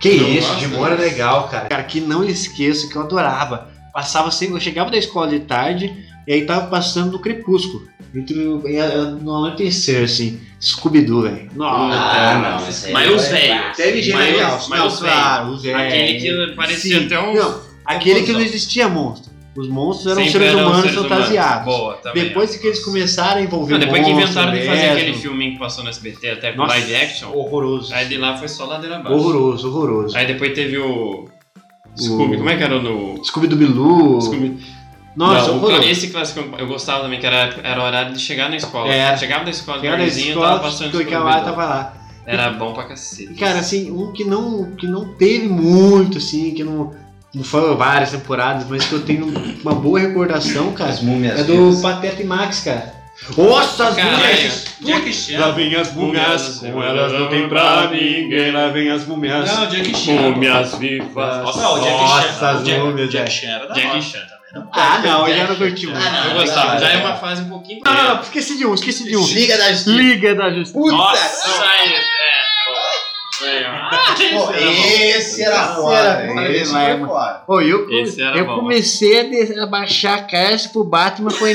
Que Não isso? Digimon era legal, cara. Cara, que não esqueço, que eu adorava. Passava sempre, eu chegava da escola de tarde e aí tava passando do crepúsculo. Entre no anoitecer, assim. Scooby-Doo, velho. Nossa. Ah, não, aí Mas os é velhos. clássico. Teve gente Mas legal. os- mas não, os claro, os velhos. Aquele que parecia Sim. até um. Não, aquele que não existia monstro. Os monstros eram Sempre seres eram humanos seres humanos. fantasiados. Boa. Depois que eles começaram a envolver Não, depois que inventaram de fazer aquele filminho que passou no SBT até com Nossa, live action, Horroroso. aí de lá foi só ladeira abaixo. Horroroso, horroroso. Aí depois teve o. Scooby, O- como é que era o no. Scooby do Bilu. Scooby. Nossa, Não, o- esse clássico eu gostava também, que era, era o horário de chegar na escola. Era. Chegava da escola, Chegava da tardezinha, escola, tava passando Scooby-Doo. lá, tava lá. Era bom pra cacete. Cara, assim, um que não, que não teve muito, assim, que não, não foi várias temporadas, mas que eu tenho uma boa recordação, cara, As múmias é do vivas. Pateta e Max, cara. Nossa, as Chan. Lá vem as múmias, com elas não tem pra ninguém, lá vem as múmias. Não, Jackie Chan. Múmias vivas. Nossa, o Jackie Nossa, Chan. as Jack- múmias, Jack. Chan era da hora. Chan também. Não, Ah, não, eu já não curti muito. Ah, eu não, gostava. não, Já é não. uma fase um pouquinho. Não, não, não, esqueci de um, esqueci de um. Liga da Justiça. Liga da Justiça. Puta! Nossa, aí, é. Pô, esse era Esse era foda Esse demais, foi mano. foda. Ô, eu, Esse era eu bom. comecei a baixar a caixa pro Batman, foi,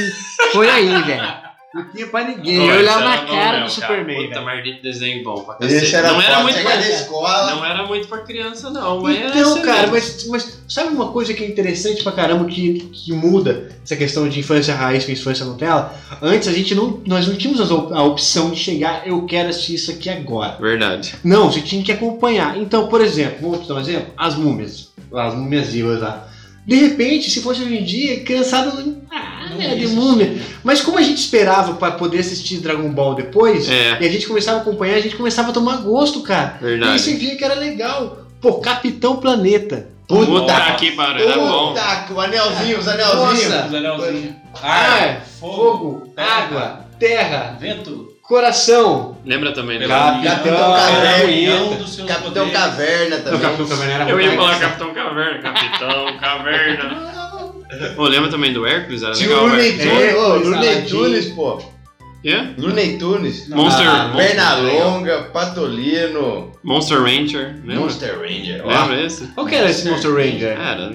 foi aí, velho. Não tinha pra ninguém. Eu olhava na cara do cara. Superman, Puta, mas de desenho bom pra Esse era Não era muito pra... escola. Não era muito pra criança, não. Mas Então, cara, mas, mas sabe uma coisa que é interessante pra caramba que, que muda essa questão de infância raiz com infância Nutella? Antes a gente não, nós não tínhamos a opção de chegar, eu quero assistir isso aqui agora. Verdade. Não, você tinha que acompanhar. Então, por exemplo, vamos te dar um exemplo? As múmias. As múmias vivas lá. De repente, se fosse hoje em dia, cansado. Ah, é de múmia. Mas como a gente esperava pra poder assistir Dragon Ball depois, É. e a gente começava a acompanhar, a gente começava a tomar gosto, cara. E aí Verdade. você via que era legal. Pô, Capitão Planeta. Puta que pariu, era bom. Puta, o anelzinho, os Nossa. anelzinhos. Os anelzinhos. Ar, fogo, fogo, terra, água, terra, vento. Coração. Lembra também, né? Capitão Capitão Caverna. Capitão. Caverna Não, também. Capitão Caverna era Eu ia falar Capitão Caverna. Capitão Caverna. Pô, lembra também do Hércules? Era Tinha legal, Looney. Tunes, ô, Luiz Looney. Tunes, pô. Quê? Looney Tunes. Monster- Ah, Pernalonga, Patolino. Monster Ranger, lembra? Monster Ranger. ó. Lembra esse? Qual que era esse Monster Ranger? Era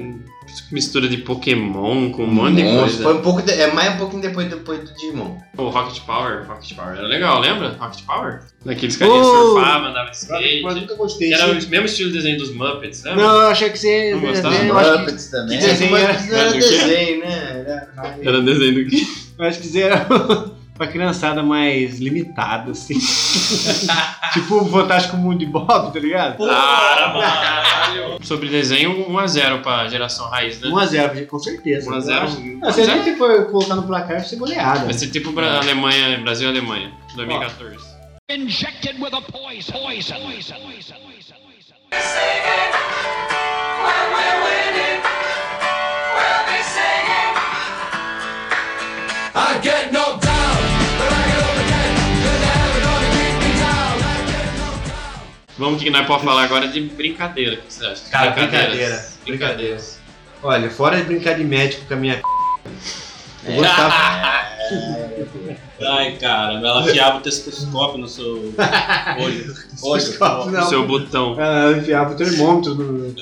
mistura de Pokémon com um monte de Monstro. coisa. Foi um pouco de- é mais um pouquinho depois, depois do Digimon. O Rocket Power, Rocket Power era legal, lembra? Rocket Power? Daqueles caras Oh! que surfavam, andavam de skate. Mas nunca gostei. Era o mesmo estilo de desenho dos Muppets, lembra? Não, eu achei que você. Não gostava? eu acho que- Muppets também. que desenho Mas era- era era do quê? desenho, né? Era- Era desenho do quê? Eu acho que era pra criançada mais limitada, assim. tipo o Fantástico Mundo de Bob, tá ligado? Para, mano. Sobre desenho, 1x0 pra geração raiz, né? 1x0, com certeza. 1 a 0. Eu acho. Não, Se a gente for colocar no placar, vai ser goleada. Vai ser tipo Bra- Alemanha, Brasil e Alemanha, 2014. Injected with a poison. Poison. Poison. I get knocked Vamos que nós podemos falar agora de brincadeira. O que você acha? Cara, Brincadeiras. brincadeira. Brincadeiras. Olha, fora de brincar de médico com a minha. Eu É. gostava. Ai, cara, ela afiava o tescoscópio no seu olho. Tescoscópio, não. O seu botão. Ela enfiava o termômetro no,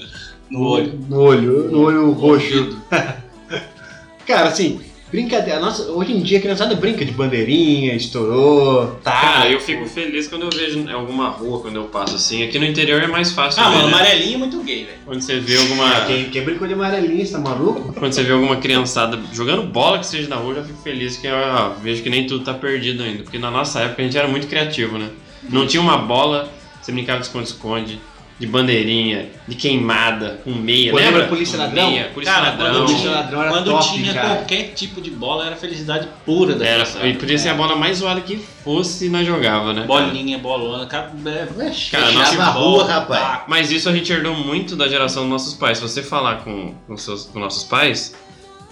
No olho. no olho, no olho roxo. Cara, assim, brincadeira. Nossa, hoje em dia a criançada brinca de bandeirinha, estourou. Tá. Cara, eu fico feliz quando eu vejo alguma rua, quando eu passo assim. Aqui no interior é mais fácil Ah, ver, mano, né? amarelinho é muito gay, velho. Quando você vê alguma... Quem, quem brincou de amarelinha, você tá maluco? Quando você vê alguma criançada jogando bola que seja na rua, eu já fico feliz que eu vejo que nem tudo tá perdido ainda. Porque na nossa época a gente era muito criativo, né? Não tinha uma bola, você brincava de esconde-esconde, de bandeirinha, de queimada, com meia, Pô, lembra? Polícia Ladrão? Meia, polícia Cara, ladrão. quando Polícia tinha, Ladrão era quando top, tinha cara. qualquer tipo de bola, era felicidade pura da Era, e podia ser a bola mais zoada que fosse, nós jogava, né? Bolinha, bolona, cara, é, Cara, nossa, a rua, bola, rapaz. Mas isso a gente herdou muito da geração dos nossos pais. Se você falar com, com, seus, com nossos pais,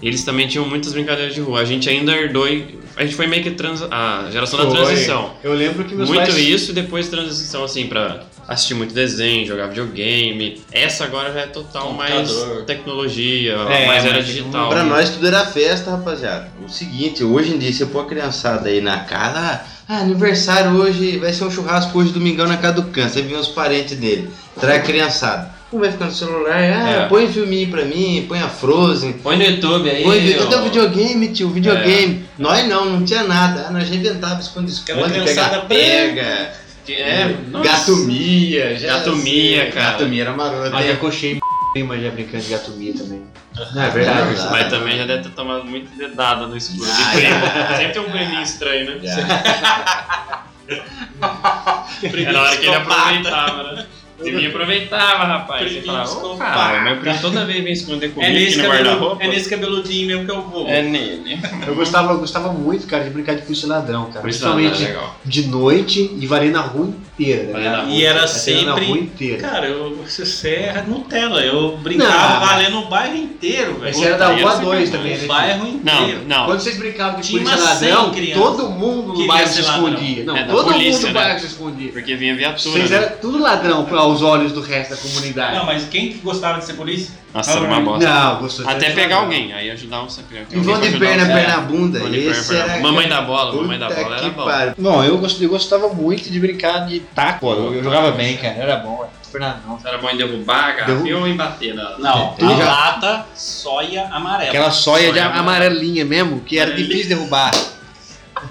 eles também tinham muitas brincadeiras de rua. A gente ainda herdou e a gente foi meio que trans, a geração da Foi. transição. Eu lembro que meus Muito pais. isso e depois transição assim pra assistir muito desenho, jogar videogame. Essa agora já é total mais Computador. tecnologia, É, mais era digital. Pra né? nós tudo era festa, rapaziada. O seguinte, hoje em dia, você pôr a criançada aí na casa, ah, aniversário hoje, vai ser um churrasco hoje, domingão, na casa do câncer. Aí vem os parentes dele, traz a criançada. Um vai ficar no celular, ah, É. põe um filminho pra mim, põe a Frozen. Põe no YouTube aí. Põe, ó. cadê o videogame, tio? Videogame. Nós não, não tinha nada. Ah, nós Aquela esconde-esconde, criançada pega-pega. Que- É, nossa. Gatomia, já Gatomia, cara. Gatomia era maroto. Já né? cochei mas já brincando de gatomia também. Não, é verdade. Verdade. Mas também já deve ter tomado muito dedada no escuro. De Ah, primo. Sempre tem um priminho estranho, né? Era a hora que ele aproveitava, né? Ele aproveitava, rapaz. Você falava, meu primo toda vez vem esconder comigo É nesse, no guarda-roupa. é nesse cabeludinho mesmo que eu vou. É nele. Eu gostava, eu gostava muito, cara, de brincar de polícia ladrão, cara. Polícia e ladrão, Principalmente legal. de noite e valia na rua inteira. rua. E era Valia na rua sempre. inteira. Cara, eu, você é Nutella. Eu brincava Não, valendo o bairro inteiro, velho. Esse era da rua esse 2 foi também, né? O bairro Não, inteiro. não. Quando vocês brincavam de Tinha polícia ladrão, crianças. todo mundo no bairro se escondia. Não, É, todo polícia, mundo no né? bairro se escondia. Porque vinha viatura. Vocês né? eram tudo ladrão aos olhos do resto da comunidade. Não, mas quem que gostava de ser polícia? Nossa, era uma bosta. Não, gostou de Até pegar alguém, aí ajudar um sempre. E vão de perna, perna, bunda. Vão de perna, Esse perna. Mamãe da bola, mamãe da bola era bom. pariu. Bom, eu, gost- eu gostava muito de brincar de taco. Eu, eu jogava bem, cara. Era bom. Não. Era bom em derrubar a garrafa Derru- ou em bater. Não, Eu a já- lata soia amarela. Aquela soia de Soia amarelinha mesmo, que era difícil de derrubar.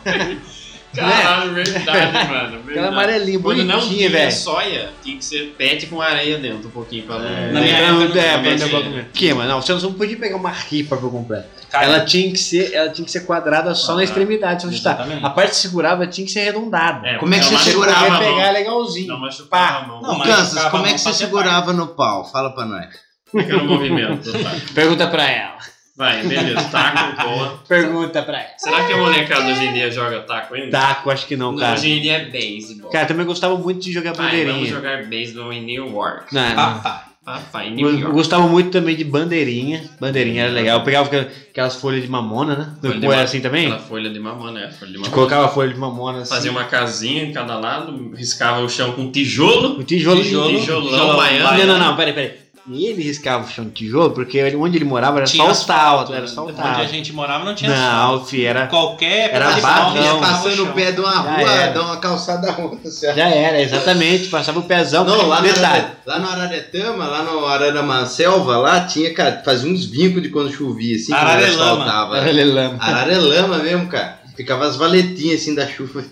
Caralho, verdade, mano. Aquela verdade. amarelinha, Quando não bonitinha, tinha velho. soia, tinha que ser pet com areia dentro um pouquinho pra não... Na É, época não é, pra comigo. Que, mano? Não, você não podia pegar uma ripa completo. Cara, ela tinha que ser, ela tinha que ser quadrada só na Quadrada. extremidade onde está. A parte que segurava tinha que ser arredondada. É, Como é que não você segurava a Podia mão. pegar legalzinho. Não machucava a mão. Não, mas Kansas, como é que você pra segurava no pau? Fala pra nós. Fica no movimento. tá? Pergunta pra ela. Vai, beleza. Taco, boa. Pergunta pra ela. Será que a molecada hoje em dia joga taco ainda? Taco, acho que não, cara. hoje em dia é beisebol. Cara, também gostava muito de jogar Vai, vamos bandeirinha. jogar beisebol em New York. Não, não. Papai. Papai, em New Eu, eu York. gostava muito também de bandeirinha. Bandeirinha era legal. Eu pegava aquela- aquelas folhas de mamona, né? Folha de Não era ma- assim também? Aquela folha de mamona, é, folha de mamona. colocava a folha de mamona assim. Fazia uma casinha em cada lado, riscava o chão com tijolo. O tijolo, Tijolo- tijolão baiano. Não, não, não, peraí, peraí. E ele riscava o chão de tijolo, porque ele- onde ele morava era Tinha só o asfalto, né? era só o Onde a asfalto. gente morava não tinha Não, asfalto. filho, era... Qualquer Era de barrão, passando chão. o pé de uma rua, dá uma calçada outra, certo? Já era, exatamente, passava o pezão. Não, lá no, Detalhe, Arara- lá no Araretama, lá no Araramanselva, lá tinha, cara, fazia uns vincos de quando chovia, assim, Ararelama. asfaltava. Ararelama. Ararelama mesmo, cara. Ficava as valetinhas assim da chuva.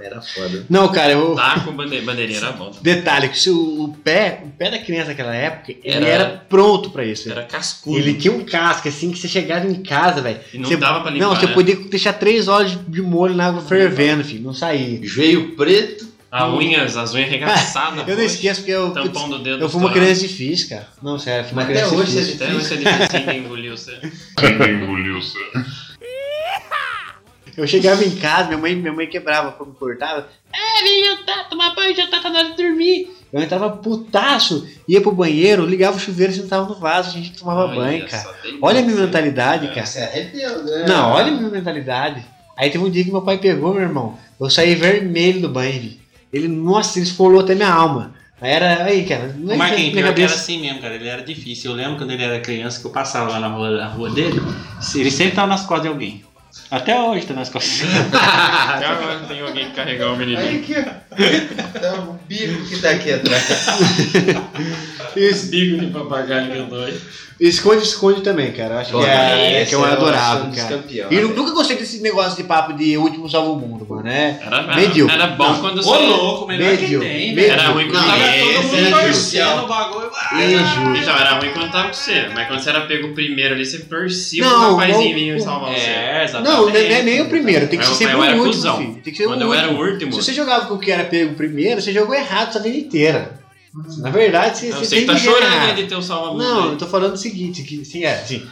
Era foda. Não, cara, eu... Tá com bande- bandeirinha era bom. Detalhe, que o, o pé, o pé da criança naquela época, ele Era- era pronto pra isso. Era cascudo. Ele tinha um casco, assim, que você chegava em casa, velho. E não você- dava pra limpar, Não, você né? podia deixar três horas de, molho na água fervendo, filho. Não saía. Joelho preto. A unhas, as unhas arregaçadas. Eu não esqueço porque eu. Tampão do dedo Eu fui uma criança difícil, cara. Não, sério, fui uma Mas até criança hoje você é difícil. Até você é difícil de engolir você. Engoliu você. Eu chegava em casa, minha mãe, minha mãe quebrava, me cortava. É, vem jantar, tomar banho, já tá na hora de dormir. Eu entrava putaço, ia pro banheiro, ligava o chuveiro e sentava no vaso, a gente tomava Olha banho, cara. Olha a minha mentalidade, cara. Você arrependeu, né? Não, olha a minha mentalidade. Aí teve um dia que meu pai pegou, meu irmão. Eu saí vermelho do banho, vi. Ele, nossa, ele esfolou até minha alma. Aí era, aí, cara, não é O Marquinhos, pior que era cabeça. assim mesmo, cara. Ele era difícil. Eu lembro quando ele era criança que eu passava lá na rua, na rua dele, ele sempre tava nas costas de alguém. Até hoje tá nas costas. Até agora tem alguém que carregar o Aí menininho. aqui, ó. Tá o bico que tá aqui atrás. Isso, Bico de papagaio que eu dou esconde, esconde também, cara. Eu acho que é, é esse que eu eu adorava, um dos cara. E eu nunca gostei desse negócio de papo de último salvo o mundo, mano. É Era, era, medíocre. era bom Não, quando Ô você. louco, melhor que tem, Medíocre. Era ruim quando Não, tava é, todo esse mundo é torcendo o bagulho. Injusto. Então, era ruim quando tava com você. Mas quando você era pego primeiro ali, você torcia Não, pro rapazinho o- vir o- salvar você. É, exatamente. Não, não é, não é nem o primeiro, tem que Eu- ser sempre o último, cuzão. filho. Tem que ser Quando o eu era o último. último. Se você jogava com o que era pego primeiro, você jogou errado sua vida inteira. Na verdade, você, você você tem tá que chorando aí de ter o salva-mundo. Não, aí. eu tô falando o seguinte, que sim, é, sim.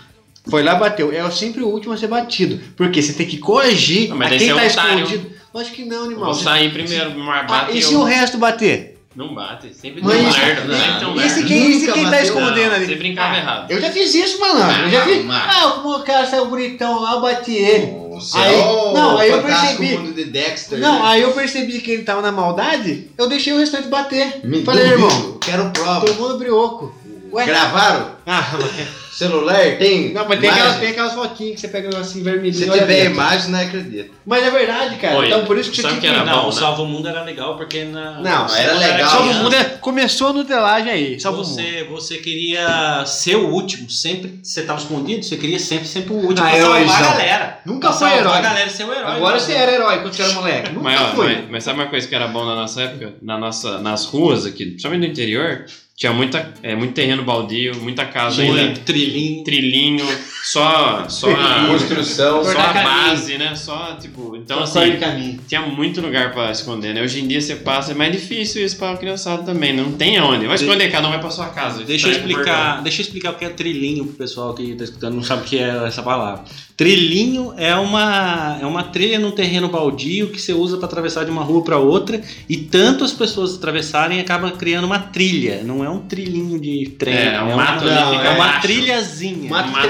Foi lá, bateu. É sempre o último a ser batido. Porque você tem que corrigir Não, mas a quem é tá otário. escondido. Lógico que não, Eu animal. Vou sair primeiro, Ah, e se o resto bater? Não bate, sempre Mas tem um isso- lerdo, sempre tem um e esse lerdo. quem, esse Nunca quem tá bateu. escondendo Não, ali? Você brincava Ah, errado. Eu já fiz isso, malandro. Eu já fiz. mas- Ah, como o cara saiu bonitão lá, eu bati ele. Você Aí- é o não, aí eu fantástico percebi. mundo de Dexter. Não, né? aí eu percebi que ele tava na maldade, eu deixei o restante bater. Me Falei, duvido, irmão, Quero prova. tomou no brioco. Ué? Gravaram? Ah, mas... Celular? Tem? Não, mas tem imagem? aquelas, tem aquelas fotinhas que você pega assim vermelhinho. Se tiver imagem, não acredito. Mas é verdade, cara. Oi, então por isso que você sabe tinha que que... era Não, bom, o né? Salvo Mundo era legal porque na. Não, era legal. Salvo o mundo é... começou a nutelagem aí, salvo o mundo. Você, você queria ser o último, sempre você tava escondido, você queria sempre, sempre o último Ah, pra salvar heróizão. a galera. Nunca Pra foi salvar herói. a galera ser o herói. Agora você era herói quando você era moleque. Nunca Mas, foi. mas, mas sabe uma coisa que era bom na nossa época? Na nossa, nas ruas aqui, principalmente no interior, tinha muita, é, muito terreno baldio, muita casa ainda. Muito trilhinho. Trilhinho, só, só a, Construção. só a base, né? Só, tipo, então assim, tinha muito lugar pra esconder, né? Hoje em dia você passa, é mais difícil isso pra criançada também, não tem aonde. Vai esconder, cada um vai pra sua casa. Deixa eu Sai pro explicar, deixa eu explicar o que é trilhinho pro pessoal que tá escutando, não sabe o que é essa palavra. Trilhinho é uma é uma trilha num terreno baldio que você usa para atravessar de uma rua para outra e tanto as pessoas atravessarem acaba criando uma trilha, não é um trilhinho de trem, É, o uma, mato ali é fica uma baixo. trilhazinha. Mato mato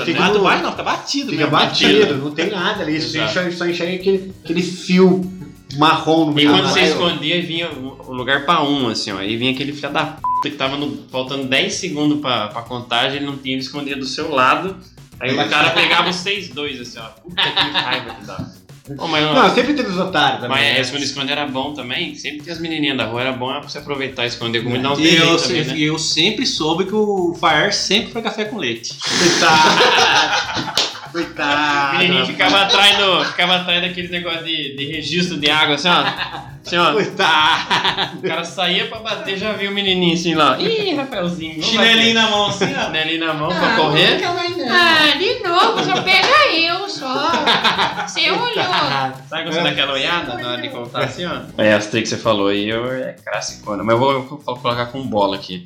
né? fica Mato no- vai, não, fica batido Fica mesmo. batido, não tem nada ali. Você só, só enxerga aquele, aquele fio marrom no E meio quando da você escondia, vinha o lugar pra um, assim, ó. Aí vinha aquele filho da p que tava no- faltando 10 segundos pra, pra contagem, ele não tinha, ele escondia do seu lado. Aí o cara pegava os 6-2, assim, ó. Puta que raiva que dava. Pô, mas, Não, sempre teve os otários também. mas né? esconder esconder era bom também. Sempre tinha as menininhas da rua, era bom pra você aproveitar e esconder dar uns E eu, também, né? eu sempre soube que o Fire sempre foi café com leite. Coitado. O menininho ficava atrás, do, ficava atrás daqueles negócios de, de registro de água, assim, ó. Assim, ó. Coitado. O cara saía pra bater, já viu o menininho assim lá. Ih, Rafaelzinho. Chinelinho na mão assim, ó. Chinelinho na mão pra correr. Ah, de novo, só pega eu só. Você olhou. Sabe quando você dá aquela olhada na hora de contar assim, ó? É, as tricks que você falou aí eu, é classicona. Mas eu vou, eu vou colocar com bola aqui.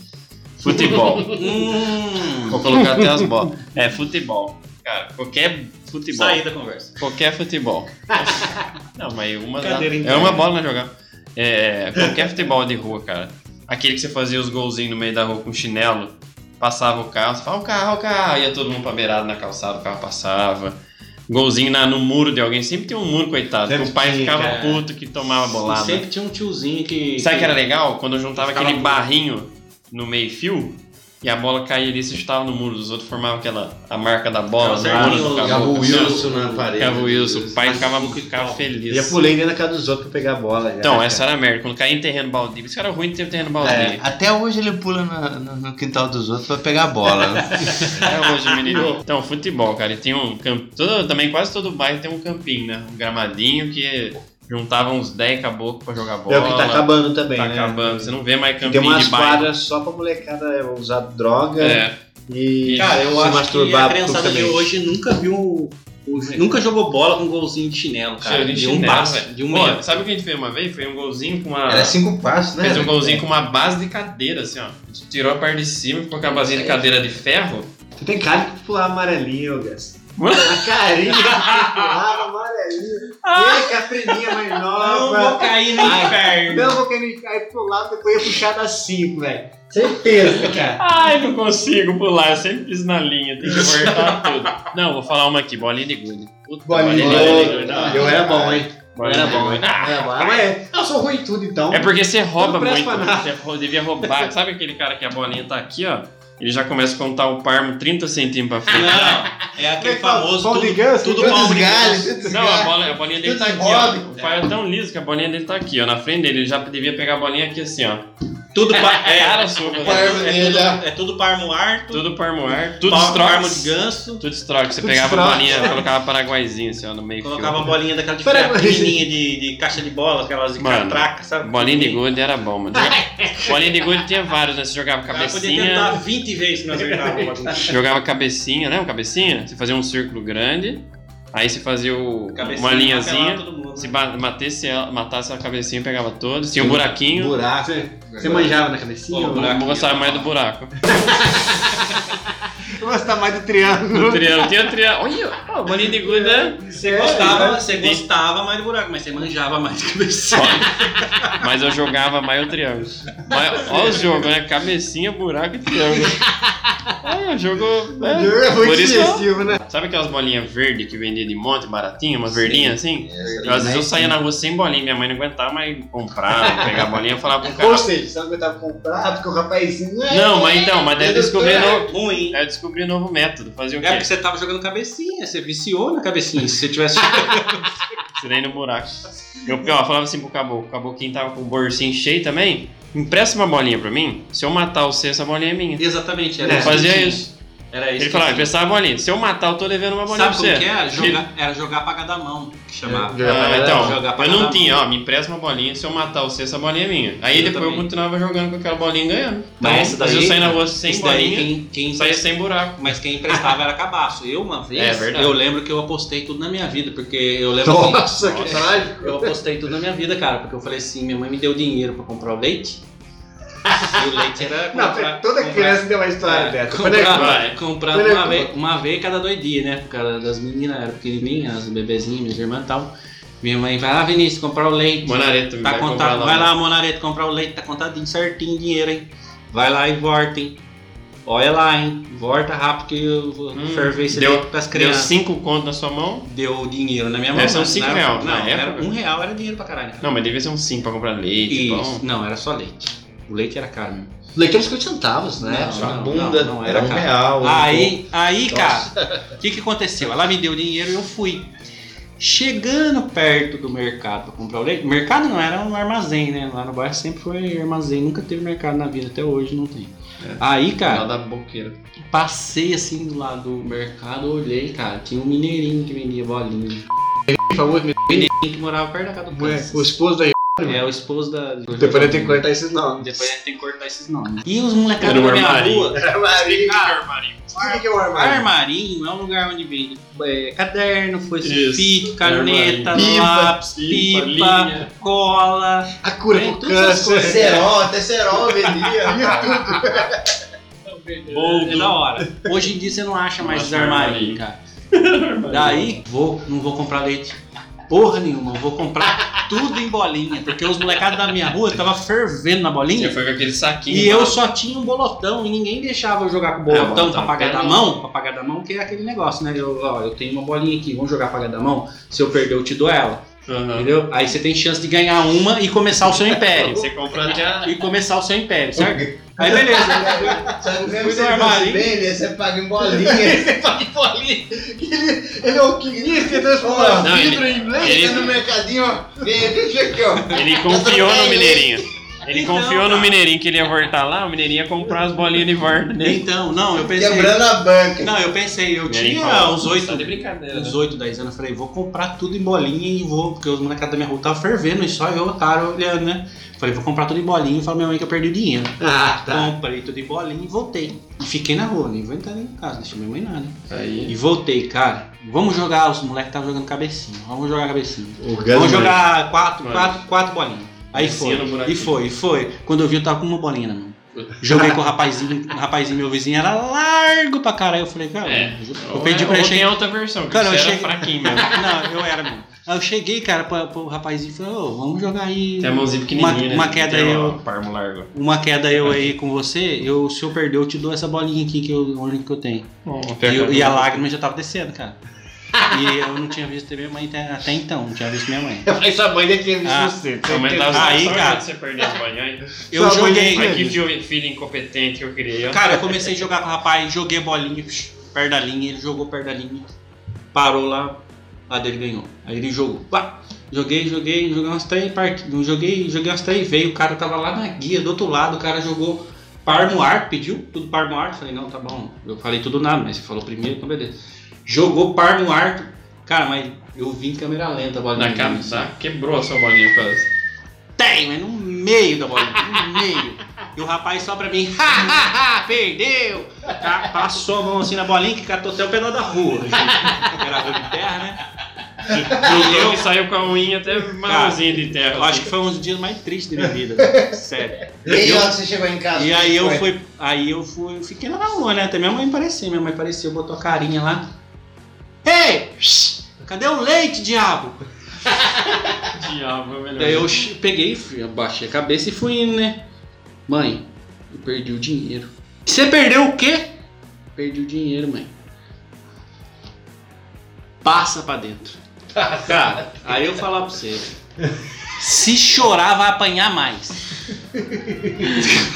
Futebol. Hum. vou colocar até as bolas. É, futebol. Cara, qualquer futebol. Saí da conversa. Qualquer futebol. Não, mas uma dá- Cadeira é uma bola na jogar. É, qualquer futebol de rua, cara. Aquele que você fazia os golzinhos no meio da rua com chinelo, passava o carro, você fala, o carro, o carro, ia todo mundo pra beirada na calçada, o carro passava. Golzinho na, no muro de alguém, sempre tem um muro, coitado, Sempre que o pai tinha, ficava cara. puto que tomava bolada. sempre tinha um tiozinho que. Sabe que era legal? Quando eu juntava aquele puto. barrinho no meio fio, e a bola caía ali, você chutava no muro, os outros formavam aquela a marca da bola, Ficava no certinho, muro, Wilson na parede. Ficava o Wilson, o pai ficava, ficava feliz. Já pulei dentro da casa dos outros pra pegar a bola. já, Então, cara. essa era a merda. Quando caía em terreno baldio, isso era ruim de ter terreno baldio. É, até hoje ele pula no, no- no quintal dos outros pra pegar a bola. né? É hoje, menino. Então, futebol, cara. E tem um campo. Todo, também quase todo bairro tem um campinho, né? Um gramadinho que juntava uns 10 caboclos pra jogar bola. É o que tá acabando também, Tá né? acabando. Você não vê mais Tem campinho umas de bairro. quadras só pra molecada usar droga É. e Cara, eu se acho que masturbar a criançada de hoje nunca viu. o- Nunca jogou bola com golzinho de chinelo, cara. De De um chinelo, passe, velho. de um Pô. Sabe o que a gente fez uma vez? Foi um golzinho com uma. Era cinco passos, né? Fez um golzinho com uma base de cadeira, assim, ó. A gente tirou a parte de cima, ficou com a basinha de cadeira de ferro. Tu tem cara que pular amarelinho, Gas. A carinha que pulava amarelinho. E a caprininha mais nova. Não vou cair no Ai, inferno. Não vou cair no inferno. Aí pulava, depois ia puxar das 5, velho. Certeza, cara. Ai, não consigo pular, eu sempre fiz na linha, tem que cortar tudo. Não, vou falar uma aqui, bolinha de gude. Puta, Bolinha de gude. Eu era bom, hein? Era bom, hein? Era bom. Ah, mas eu sou ruim em tudo, então. É porque você rouba muito. Você devia roubar. Sabe aquele cara que a bolinha tá aqui, ó? Ele já começa a contar o parmo 30 centímetros pra frente. Não, é aquele famoso. De tudo, ganso, tudo tudo pão de tudo Não, a, bola, a bolinha dele tá aqui, Tudo ó. O pai é tão liso que a bolinha dele tá aqui, ó. Na frente dele, ele já devia pegar a bolinha aqui assim, ó. Tudo é, Cara sua, é, velho. é, tudo, é tudo parmo arto, Tudo parmoar, tudo pa- estroque. parmo de ganso. Tudo estroque. Você Tudo pegava a bolinha, colocava paraguaizinho assim, ó, no meio Colocava uma bolinha daquela de pequenininha de, de caixa de bola, aquelas de catraca, sabe? Bolinha de gude era bom, mano. bolinha de gude tinha vários, né? Você jogava O cara podia tentar cabecinha. 20 vezes que nós acertávamos. Jogava cabecinha, lembra cabecinha? Você fazia um círculo grande, aí você fazia o, Cabecinha, uma linhazinha, mundo, né? se batesse ela, matasse a cabecinha, pegava todos, tinha um buraquinho. Buraco. Você manjava na cabecinha? Eu ou- buraco. gostava mais do buraco. Eu gostava mais do triângulo. O triângulo, tinha triângulo. Olha, ó, bolinha de gude, né? Você É, gostava, né? você gostava mais do buraco, mas você manjava mais de cabecinha. Mas eu jogava mais o triângulo. Mas, olha os jogos, né? Cabecinha, buraco e triângulo. Olha, o jogo. O jogo é muito por isso que eu- expressivo, né? Sabe aquelas bolinhas verdes que vendia de monte, baratinha, umas verdinhas assim? Essa Eu, às vezes eu daí, saía na rua sem bolinha, minha mãe não aguentava mais comprar, pegar a bolinha, eu falava pro cara. Ou seja, você não aguentava comprar, porque o rapazinho. Não, mas então, mas daí eu descobri, É ruim. aí eu descobri um novo método. Fazia o É porque quê? você tava jogando cabecinha, você viciou na cabecinha. Se você tivesse. Tirei no buraco. Eu ó, falava assim pro caboclo, o caboclinho tava com o bolsinho cheio também. Empresta uma bolinha pra mim, se eu matar você, essa bolinha é minha. Exatamente, era Eu que fazia isso. Era isso. Ele falava, tinha. emprestava a bolinha. Se eu matar, eu tô devendo uma bolinha Sabe pra você. como que era? Jogar, era jogar pra cada mão, que chamava. É, jogar Ah, então, Jogar pra eu cada não mão. tinha, ó, me empresta uma bolinha, se eu matar você, essa bolinha é minha. Aí depois eu Exatamente. continuava jogando com aquela bolinha e ganhando. Então, Mas às vezes eu daí- saí na rua sem Isso daí, bolinha, quem, quem saía sem buraco. Mas quem emprestava era cabaço. Eu, uma vez, É verdade. eu lembro que eu apostei tudo na minha vida, porque eu lembro que- Nossa, que trágico. Eu apostei tudo na minha vida, cara, porque eu falei assim, minha mãe me deu dinheiro pra comprar o leite. E o leite era Não, comprar- toda comprar- criança tem uma história é, dessa. comprar, Vai. comprar Quando é uma, vez, uma vez cada dois dias, né? Por causa das meninas, eram pequenininhas, as bebezinhas, minhas irmãs e tal. Minha mãe vai lá, Vinícius, comprar o leite. Monareto, Tá vai contado, vai lá, Monareto, comprar o leite, tá contadinho certinho o dinheiro, hein? Vai lá e volta, hein? Olha lá, hein? Volta rápido que eu vou Hum, ferver esse deu, leite pras deu crianças. cinco contos na sua mão? Deu dinheiro na minha mão. É, são né? cinco reais, Não, na era época. um real era dinheiro pra caralho. Não, mas devia ser uns cinco pra comprar leite, Isso, pão. não, era só leite. O leite era caro. mesmo. Leite era 50 centavos, né? Não, Sua não, bunda não, não, era um caro. real. um Aí, aí, Nossa. cara, o que que aconteceu? Ela me deu dinheiro e eu fui. Chegando perto do mercado pra comprar o leite, mercado não era um armazém, né? Lá no bairro sempre foi armazém, nunca teve mercado na vida, até hoje não tem. Aí, Lá cara, da boqueira. passei assim do lado do mercado, olhei, cara, tinha um mineirinho que vendia bolinha. famoso Mineirinho que morava perto da casa do Ué, o esposo da É, o esposo da. Depois eu tenho que cortar esses nomes. Depois a gente tem que cortar esses nomes. E os molecados da minha armarinho. rua. Armarinho. Cara, O que é o armário? Armarinho é um lugar onde vende é, caderno, foice Isso, sulfite, caneta, armarinho. lápis, Pipa, pipa, cola. A cura pro câncer. Cerol, até Cerol vendia. É da hora. Hoje em dia você não acha mais esses armarinhos, cara. Daí, vou, não vou comprar leite. Porra nenhuma, eu vou comprar tudo em bolinha, porque os molecados da minha rua tava fervendo na bolinha. Você foi com aquele saquinho. E eu só tinha um bolotão e ninguém deixava eu jogar com É, bolotão bolotão, pra pagar da mão, pra pagar da mão, que é aquele negócio, né? Eu, ó, eu tenho uma bolinha aqui, vamos jogar pagar da mão. Se eu perder, eu te dou ela. Aham. Entendeu? Aí você tem chance de ganhar uma e começar o seu império. Você compra a... E começar o seu império, certo? Aí beleza. Sabe, mesmo Fui se no ele fosse bem, ele você paga em bolinha. você paga em bolinha. Ele, ele é alquimista, ele transforma Não, vidro ele- em leite ele- no mercadinho, ó. Deixa aqui, ó. Ele confiou no Mineirinho. Ele Então, confiou no. Mineirinho que ele ia voltar lá, o Mineirinho ia comprar as bolinhas de volta dele. Então, não, eu pensei. Quebrando a banca. Não, eu pensei, eu tinha falou, uns "Tá 8, de brincadeira, uns né?" 8, 10 anos. Eu falei, vou comprar tudo em bolinha e vou, porque os molecados da minha rua estavam fervendo e só eu, otário, olhando, né? Falei, vou comprar tudo em bolinha e falei minha mãe que eu perdi o dinheiro. Ah, tá. Comprei tudo em bolinha e voltei. E fiquei na rua, nem vou entrar em casa, deixa minha mãe nada. Aí. E voltei, cara. Vamos jogar, os moleques estavam jogando cabecinha. Vamos jogar cabecinha. Orgasmo. Vamos jogar quatro, Mano. quatro, quatro bolinhas. Aí foi, e foi, e foi. Quando eu vi, eu tava com uma bolinha na mão. Joguei com o rapazinho, o rapazinho, meu vizinho, era largo pra caralho. Eu falei, cara, É. eu pedi pra Ou ele tem chegar. outra versão, Cara, você eu era cheguei- fraquinho mesmo. Não, eu era mesmo. Aí eu cheguei, cara, pra, pro rapazinho e falei, ô, vamos jogar aí. Tem a mãozinha uma, pequenininha, né? uma queda Tem eu. Parmo largo. Uma queda eu aí com você, eu, se eu perder, eu te dou essa bolinha aqui que eu, onde que eu tenho. E, eu- e a lágrima já tava descendo, cara. E eu não tinha visto minha mãe até, até então, não tinha visto minha mãe. Mas sua mãe já tinha visto Ah, você. Tava Aí, cara, você perdeu as bolinhas. Eu Sua joguei. Ai, que filho, filho incompetente que eu criei, ó. Cara, eu comecei a jogar com o rapaz, joguei bolinha perto da linha, ele jogou perto da linha, parou lá, a dele ganhou. Aí ele jogou, pá, joguei, joguei, joguei umas três partidas, joguei, joguei umas três vezes, o cara tava lá na guia, do outro lado, o cara jogou par no ar, pediu tudo par no ar, falei, não, tá bom, eu falei tudo nada, mas você falou primeiro, então beleza. Jogou par no ar, cara, mas eu vi em câmera lenta a bolinha. Na cara, tá? Quebrou a sua bolinha quase. Tem, mas no meio da bolinha, no meio. E o rapaz só pra mim, ha, ha, ha, perdeu! Tá, Passou a mão assim na bolinha que catou até o pedal da rua. Era rua de terra, né? E saiu com a unha até marronzinha de terra. Eu acho que foi um dos dias mais tristes da minha vida. Sério. E aí, Eu- você chegou em casa? E aí eu foi? fui, aí eu fui, fiquei lá na rua, né? Até minha mãe apareceu, minha mãe apareceu, botou a carinha lá. Ei! Cadê o leite, diabo? Diabo, é melhor. Daí eu peguei, fui, abaixei a cabeça e fui indo, né? Mãe, eu perdi o dinheiro. Você perdeu o quê? Perdi o dinheiro, mãe. Passa pra dentro. Cara, aí eu falar pra você. Se chorar, vai apanhar mais.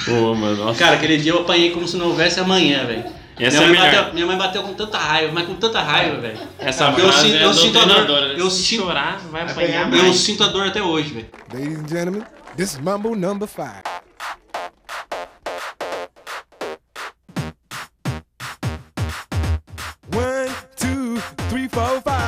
Pô, mano, nossa. Cara, aquele dia eu apanhei como se não houvesse amanhã, velho. Essa Minha, é mãe melhor. bateu, minha mãe bateu com tanta raiva, mas com tanta raiva, velho. Essa eu, frase sinto- é eu sinto a dor. doutrinadora, né? Eu Se sinto, chorar, vai eu apanhar mais. sinto a dor até hoje, velho. Ladies and gentlemen, this is Mumble number five. One, two, three, four, five.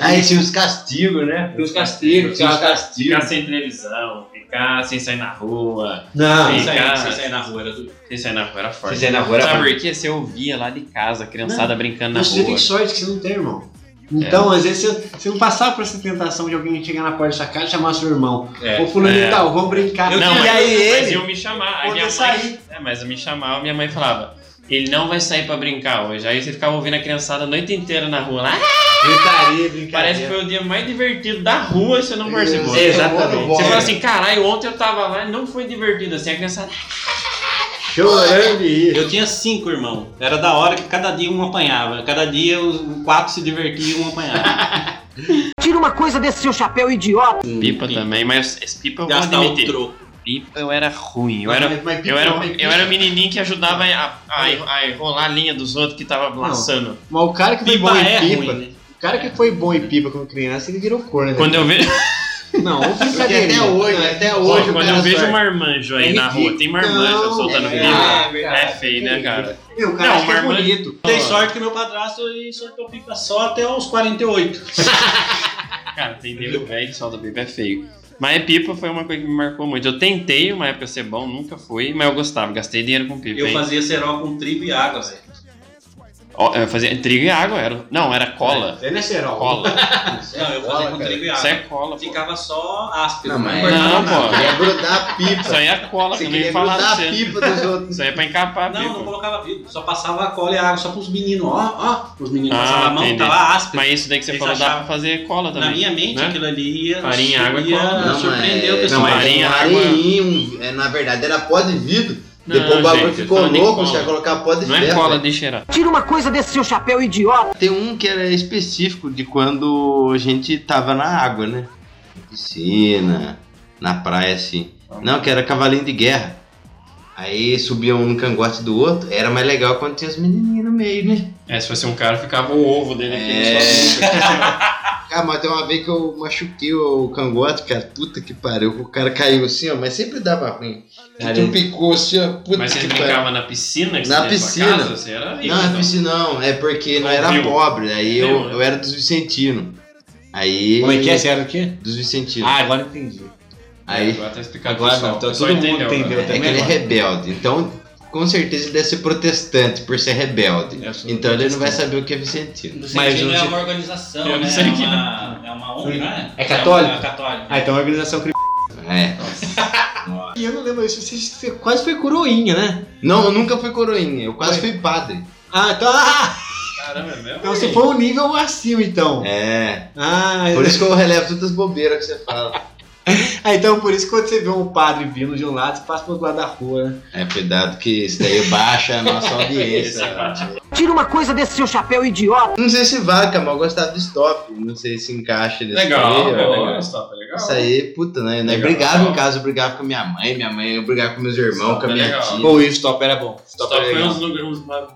Aí tinha os castigos, né? Os castigos, Tinha os Ficar castigos. sem televisão, ficar sem sair na rua. Não, sem Sem sair, ficar- sem sair na rua, era tudo. Sem sair na rua era forte. Sem sair na rua era Sabe por quê? Você ouvia lá de casa, a criançada brincando na Você rua. tem sorte que você não tem, irmão. Então, às vezes, você, você não passar por essa tentação de alguém chegar na porta da sua casa e chamar seu irmão. É. Ô, fulano É. e tal, vamos brincar. não, e mas, aí mas ele... iam me chamar. Aí minha mãe, sair. É, mas eu me chamava, minha mãe falava, ele não vai sair pra brincar hoje. Aí você ficava ouvindo a criançada a noite inteira na rua lá. Gritaria, brincadeira. Parece que foi o dia mais divertido da rua e você não participou. Exatamente. Você fala assim, caralho, ontem eu tava lá e não foi divertido assim. A criançada. Chorando de rir. Eu tinha cinco irmãos. Era da hora que cada dia um apanhava. Cada dia os quatro se divertiam e um apanhava. Tira uma coisa desse seu chapéu idiota. Pipa também, mas esse pipa eu vou Gastar o admitir. Pipa eu era ruim. Eu era, mas- mas pipa- eu era, mas eu era o menininho que ajudava a, a, a enrolar a linha dos outros que tava laçando. Mas o cara que foi Pipa bom em é pipa... ruim, né? O cara que foi bom em pipa quando criança, ele virou corno. né? Quando eu vejo. Não, o Porque brincadeira. até hoje, Não, até hoje o quando eu vejo sorte. marmanjo aí É na rua, tem marmanjo Não, soltando é pipa. verdade. É feio, né, cara? Meu, cara Não, é marmanjo- bonito. Tem sorte que meu padrasto ele soltou pipa só até os 48. Cara, tem nego velho que solta pipa, é feio. Mas pipa foi uma coisa que me marcou muito. Eu tentei uma época ser bom, nunca fui, mas eu gostava, gastei dinheiro com pipa. Eu hein? fazia cerol com trigo e água, velho. Eu fazia trigo e água, era. Não, era cola. Ele é cerol. Cola. Não, eu fazia com trigo e água. Isso é cola, pô. Ficava só áspero. Não, mas Não, pô. Queria grudar a pipa. Isso aí é cola, Você queria falar grudar a pipa dos outros. Isso aí é pra encapar a Não, não pipa. colocava vidro. Só passava a cola e a água só pros meninos. Ó, ó. Os meninos passavam Ah, a mão, entendi. tava áspero. Mas isso daí que você Eles falou dá achavam- pra fazer cola também. Na minha mente, né? aquilo ali ia, Farinha, água e ia cola. Não, surpreender o pessoal. não, farinha, água- é, na verdade era pó de vidro. Não, Depois o bagulho ficou louco, cola. você ia colocar pó de Não é ferro. cola velho. de cheirar. Tira uma coisa desse seu chapéu idiota. Tem um que era específico de quando a gente tava na água, né? Piscina. na praia assim. Não, que era cavalinho de guerra. Aí subiam um no cangote do outro. Era mais legal quando tinha as menininhas no meio, né? É, se fosse um cara, ficava o ovo dele aqui. É. só- Cara, mas tem uma vez que eu machuquei o cangote, cara. Puta que pariu. O cara caiu assim, ó. Mas sempre dava ruim. Cara, tu picou assim, ó. Puta Mas você que brincava pariu. na piscina? Que Na piscina. Casa, você era rico, Não, na então. piscina não. É porque não Não era viu. pobre. Aí eu, né? eu era dos Vicentinos. Aí. Como é que é? Você era o quê? Dos Vicentinos. Ah, agora entendi. Aí. Agora tá explicado Agora pessoal. não, então todo mundo entendeu, entendeu né? É que ele é rebelde. Então, com certeza ele deve ser protestante por ser rebelde. Então ele não vai saber o que é Vicentino. Mas Vicentino eu é uma organização, né? É que- uma, é uma ONG, né? É católico? É uma católica. Ah, então é uma organização cri... É. E eu não lembro isso. Você, você quase foi coroinha, né? Não, eu nunca fui coroinha. Eu quase fui padre. Ah, então. Ah! Caramba, é mesmo? Então você foi um nível acima, então. É. Ah, Por isso que eu relevo todas as bobeiras que você fala. ah, então por isso que quando você vê um padre vindo de um lado, você passa pro outro lado da rua, né? É, cuidado que isso daí baixa a nossa audiência. Tira uma coisa desse seu chapéu idiota. Não sei se vai, eu gostava do stop. Não sei se encaixa nesse Legal, aí, é ó. legal, stop, é legal. Isso aí, puta, né? Nós Legal. brigava em casa, eu brigava com minha mãe, minha mãe, eu brigava com meus irmãos, Stop com a é minha legal. tia. Pô, o stop era bom. Stop era foi legal. uns lugares.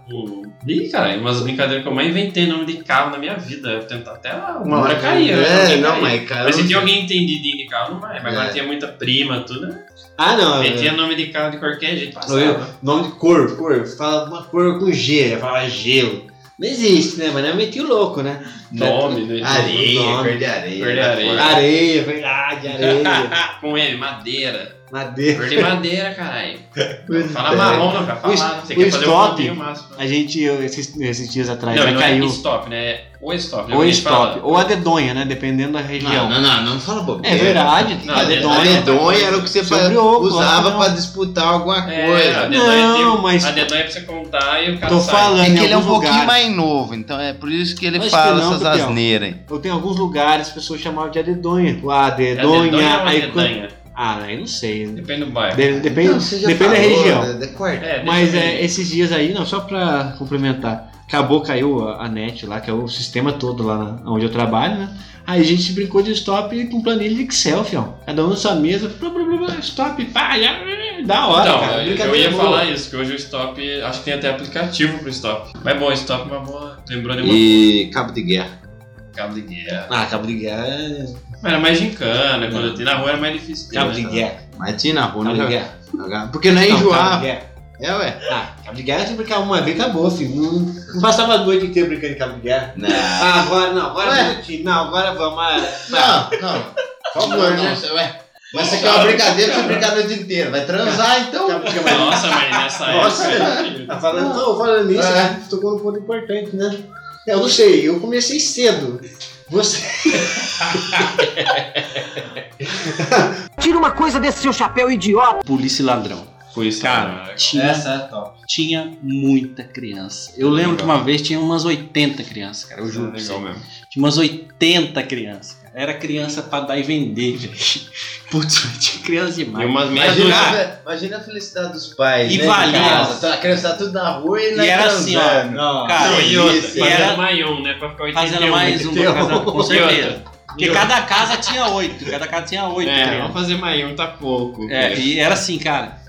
Ih, cara, umas brincadeiras que eu mais inventei nome de carro na minha vida. Eu tentar até uma hora caía. né? É, não, mas cara, Mas se sei. alguém entendidinho de carro, não vai. Mas É. agora tinha muita prima, tudo. né? Ah, não. Metia é- nome de carro de qualquer jeito, passava. Eu- nome de cor, cor. Fala uma cor com G, fala gelo. Não existe, né? Mas eu meti o louco, né? Nome, né? Areia, Nome. cor de areia. Cor de areia. Areia, verdade, areia. Com M, madeira. Madeira. Cor de madeira, caralho. Fala É. marrom, não, vai O, falar. Você o quer fazer um stop, pontinho máximo. a gente, esses, esses dias atrás, Não, já não caiu. é stop, né? É o stop. Ou Alguém stop, fala- ou a dedonha, né? Dependendo da região. Não, não, não, não fala bobeira. É verdade. Não, a A dedonha. dedonha era o que você o usava não. pra disputar alguma É, coisa. a dedonha Não, mas- A dedonha é pra você contar e o cara Tô sai. falando É em que ele é um alguns pouquinho lugares. mais novo, então é por isso que ele Acho fala que não, essas asneiras. Eu tenho alguns lugares as pessoas chamavam de adedonha. Ah, É dedonha. dedonha ou aí dedanha? Ah, aí não sei. Depende do bairro. De- depende você já depende da falou, região. né? De corte. É, Mas eu é, esses dias aí, não, só pra complementar. Acabou, caiu a, a net lá, que é o sistema todo lá na- onde eu trabalho, né? Aí a gente brincou de stop com planilha de Excel, fião. Cada um na sua mesa, blá, blá, blá, blá, stop, pá, já, da hora, Então, cara. eu, eu ia boa. falar isso, que hoje o stop, acho que tem até aplicativo pro stop. Mas bom, stop é uma boa. Lembrou de uma E cabo de guerra. cabo de guerra. Ah, cabo de guerra é... era mais gincana, quando eu tinha na rua era mais difícil. ter, Cabo né? de guerra. Mas tinha na rua, Cabo não de guerra. Porque não é Não, cabo de enjoava. guerra. É, ué. Ah, cabo de guerra, você brincava uma vez, acabou, filho. Não, não passava a noite inteira brincando de cabo de guerra. Não. Ah, agora não, agora Ué? time. Não, agora vamos. ah, Não, não. Por favor, né? Ué. Mas você quer uma brincadeira, você brincar a noite inteira. Vai transar, então. Nossa, mas nessa Nossa, época. Tá falando, não, falando nisso, É. né? tocou num ponto importante, né? Eu não sei, eu comecei cedo. Você. Tira uma coisa desse seu chapéu idiota. Polícia e ladrão. Foi isso, Cara, tinha, Essa é top. tinha muita criança. Eu lembro que uma vez tinha umas 80 crianças, cara. Eu juro. pra Legal mesmo. Tinha umas 80 crianças, cara. Era criança pra dar e vender, velho. Putz, tinha criança E demais. Imagina, a- imagina a felicidade dos pais. E né, valia. casa. Tá, A criança tá tudo na rua e, E era assim, ó. Cara, Não, e outra, fazendo era maior, né? Pra ficar 81. fazendo mais um pra cada, com certeza. Porque cada casa tinha oito, cada casa tinha oito É, vamos fazer maior, tá pouco. É, e era assim, cara.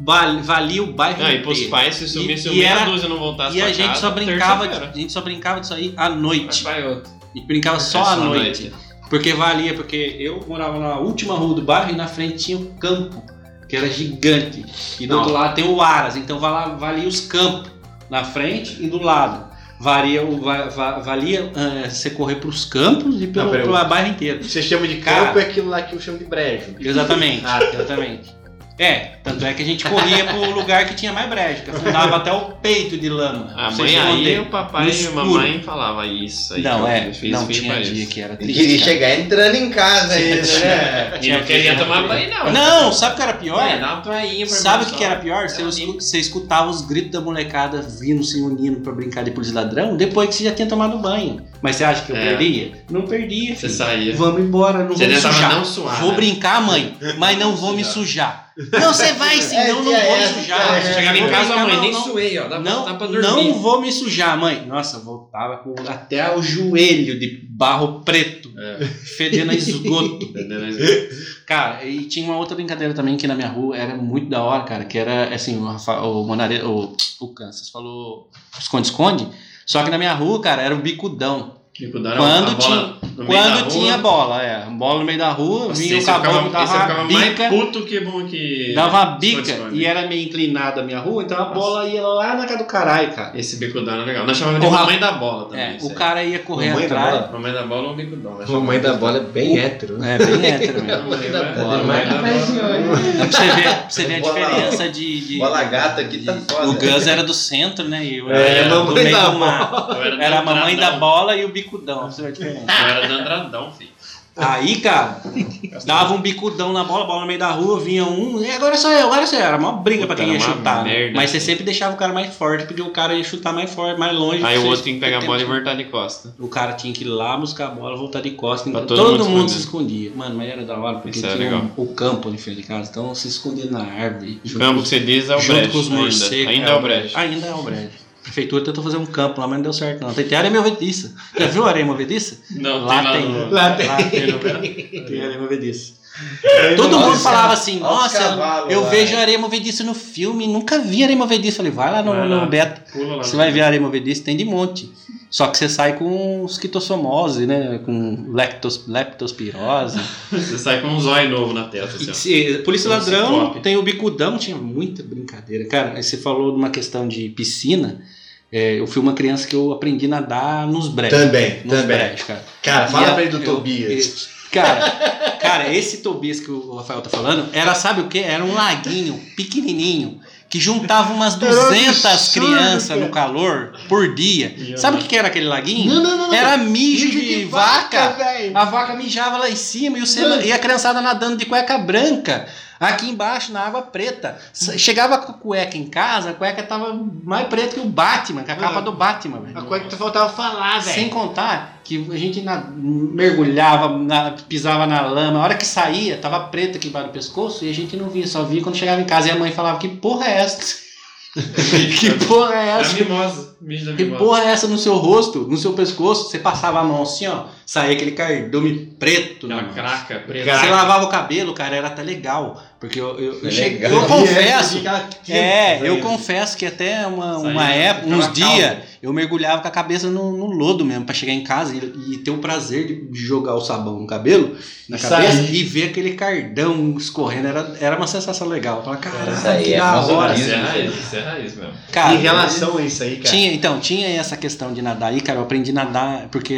Val- Valia o bairro Não, e pros inteiro. pais, se sumisse E- o e meia era- dúzia não voltasse E a gente casa, só brincava, a gente só brincava disso aí à noite. Vai, vai outro. E brincava só à noite. noite. Porque valia, porque eu morava na última rua do bairro e na frente tinha um campo, que era gigante. E do Não. outro lado tem o Aras, então valia os campos na frente e do lado. Valia, o- va- va- valia eh, você correr pros campos e pelo, Não, pelo bairro inteiro. Você chama de Cara, campo é aquilo lá que eu chamo de brejo. Exatamente, Ah, tá. exatamente. É, tanto é que a gente corria pro lugar que tinha mais brejo, que afundava até o peito de lama. A mãe aí, o papai e a mamãe falava isso aí. Não, é, fiz, não fiz tinha dia isso. que era E triste. queria cara. chegar entrando em casa ainda, né? E não queria tomar banho, não. Não, sabe o que era pior? É, dá uma toalhinha pra Sabe o que, que era pior? Você, você escutava os gritos da molecada vindo se unindo pra brincar de polícia e ladrão depois que você já tinha tomado banho. Mas você acha que eu É. perdia? Não perdia. Você saía. Vamos embora, não Você vou me sujar. não suar, vou né? brincar, mãe, mas não vou me sujar. Não, você vai sim, É, não, não é, vou é, me sujar. Chegava em casa, mãe, não, nem suei, ó. Dá, Não, dá pra dormir. não vou me sujar, mãe. Nossa, voltava com até o joelho de barro preto, É. fedendo a esgoto. Cara, e tinha uma outra brincadeira também que na minha rua era muito da hora, cara, que era assim, o, Rafa, o Monare, o, o Kansas falou esconde-esconde, só que na minha rua, cara, era o bicudão. Bicudão era Quando bola tinha, no meio da quando rua. tinha bola, é, bola no meio da rua, Nossa, vinha o caboclo, dava uma mais bica, puto que bom que. dava uma bica, e era meio inclinada a minha rua, então a bola ia lá na casa do caralho, cara. Esse bicudão era legal. Nós chamávamos de mamãe da bola também. É, o aí. cara ia correr Mamãe da atrás. bola? Mamãe da bola ou bicudão. nós Mamãe da bola é bem hétero. né? É, bem hétero mesmo. Mamãe da É, bola. mamãe da bola. É pra você ver, pra você ver a diferença de. de- Bola gata aqui tá foda. o Gus era do centro, né? E eu É, era do mamãe meio da do mar. Era, a mamãe da bola e o bicudão. Pra você ver a diferença. Eu era dandradão, filho. Aí, cara, dava um bicudão na bola, bola no meio da rua, vinha um, e agora sou eu, agora sou eu. Era uma briga pra quem ia chutar. né? merda, Mas você filho. sempre deixava o cara mais forte, porque o cara ia chutar mais forte, mais longe. Aí o outro tinha que pegar a bola e voltar de costa. O cara tinha que ir lá buscar a bola, voltar de costas. Pra Todo, todo mundo, mundo se escondia. Mano, mas era da hora, porque Isso é tinha legal. um- o campo de frente de casa. Então se escondia na árvore. O junto campo que você diz é o junto brejo. com os ainda. morcegos. Ainda é o brejo. Ainda é o brejo. A prefeitura tentou fazer um campo lá, mas não deu certo não. Tem, tem areia movediça. Já viu areia movediça? Não, lá tem lá tem. Lá tem. tem. no Tem areia movediça. Todo mundo falava assim, nossa, cavalos eu lá, vejo areia movediça no filme, nunca vi areia movediça. Falei, vai lá no, Vai lá, no Beto. Pula lá. Você vai ver areia movediça, tem de monte. Só que você sai com esquistossomose, né? Com leptos, leptospirose. Você sai com um zóio novo na testa. Assim. Se- Polícia Ladrão, tem o Bicudão, tinha muita brincadeira. Cara, aí você falou de uma questão de piscina. É, eu fui uma criança que eu aprendi a nadar nos brejos. Também, Nos também. brejos, cara. Cara, fala E pra ele do eu- Tobias. eu- Cara, cara, esse Tobias que o Rafael tá falando, era, sabe o que? Era um laguinho pequenininho que juntava umas Era 200 absurdo, crianças no calor por dia. Sabe o que era aquele laguinho? Não, não, não. Era mijo Mijo de, de vaca. vaca, a vaca mijava lá em cima e, o e a criançada nadando de cueca branca. Aqui embaixo, na água preta. Chegava com a cueca em casa, a cueca tava mais preta que o Batman, que a capa do Batman, velho. A coisa que faltava falar, Sem velho. contar que a gente na- mergulhava, na- pisava na lama, a hora que saía, tava preta aqui embaixo do pescoço e a gente não via, só via quando chegava em casa e a mãe falava: Que porra é essa? que porra é essa? mimosa. Mijo da Que mimosa. porra é essa no seu rosto, no seu pescoço? Você passava a mão assim, ó, saía aquele cardume preto. Mão. craca preta. Você lavava o cabelo, cara, era até legal. Porque eu, eu, eu, É cheguei- legal. eu confesso. É, eu confesso que até uma, uma época, aquela uns dias, eu mergulhava com a cabeça no, no lodo mesmo, pra chegar em casa e, e ter o prazer de jogar o sabão no cabelo, na E cabeça, e ver aquele cardão escorrendo. Era, era uma sensação legal. Falar, Isso caralho, aí que é da hora. Isso é raiz, isso é raiz mesmo. Cara, em relação a isso aí, cara. tinha, então, tinha essa questão de nadar aí, cara. Eu aprendi a nadar, porque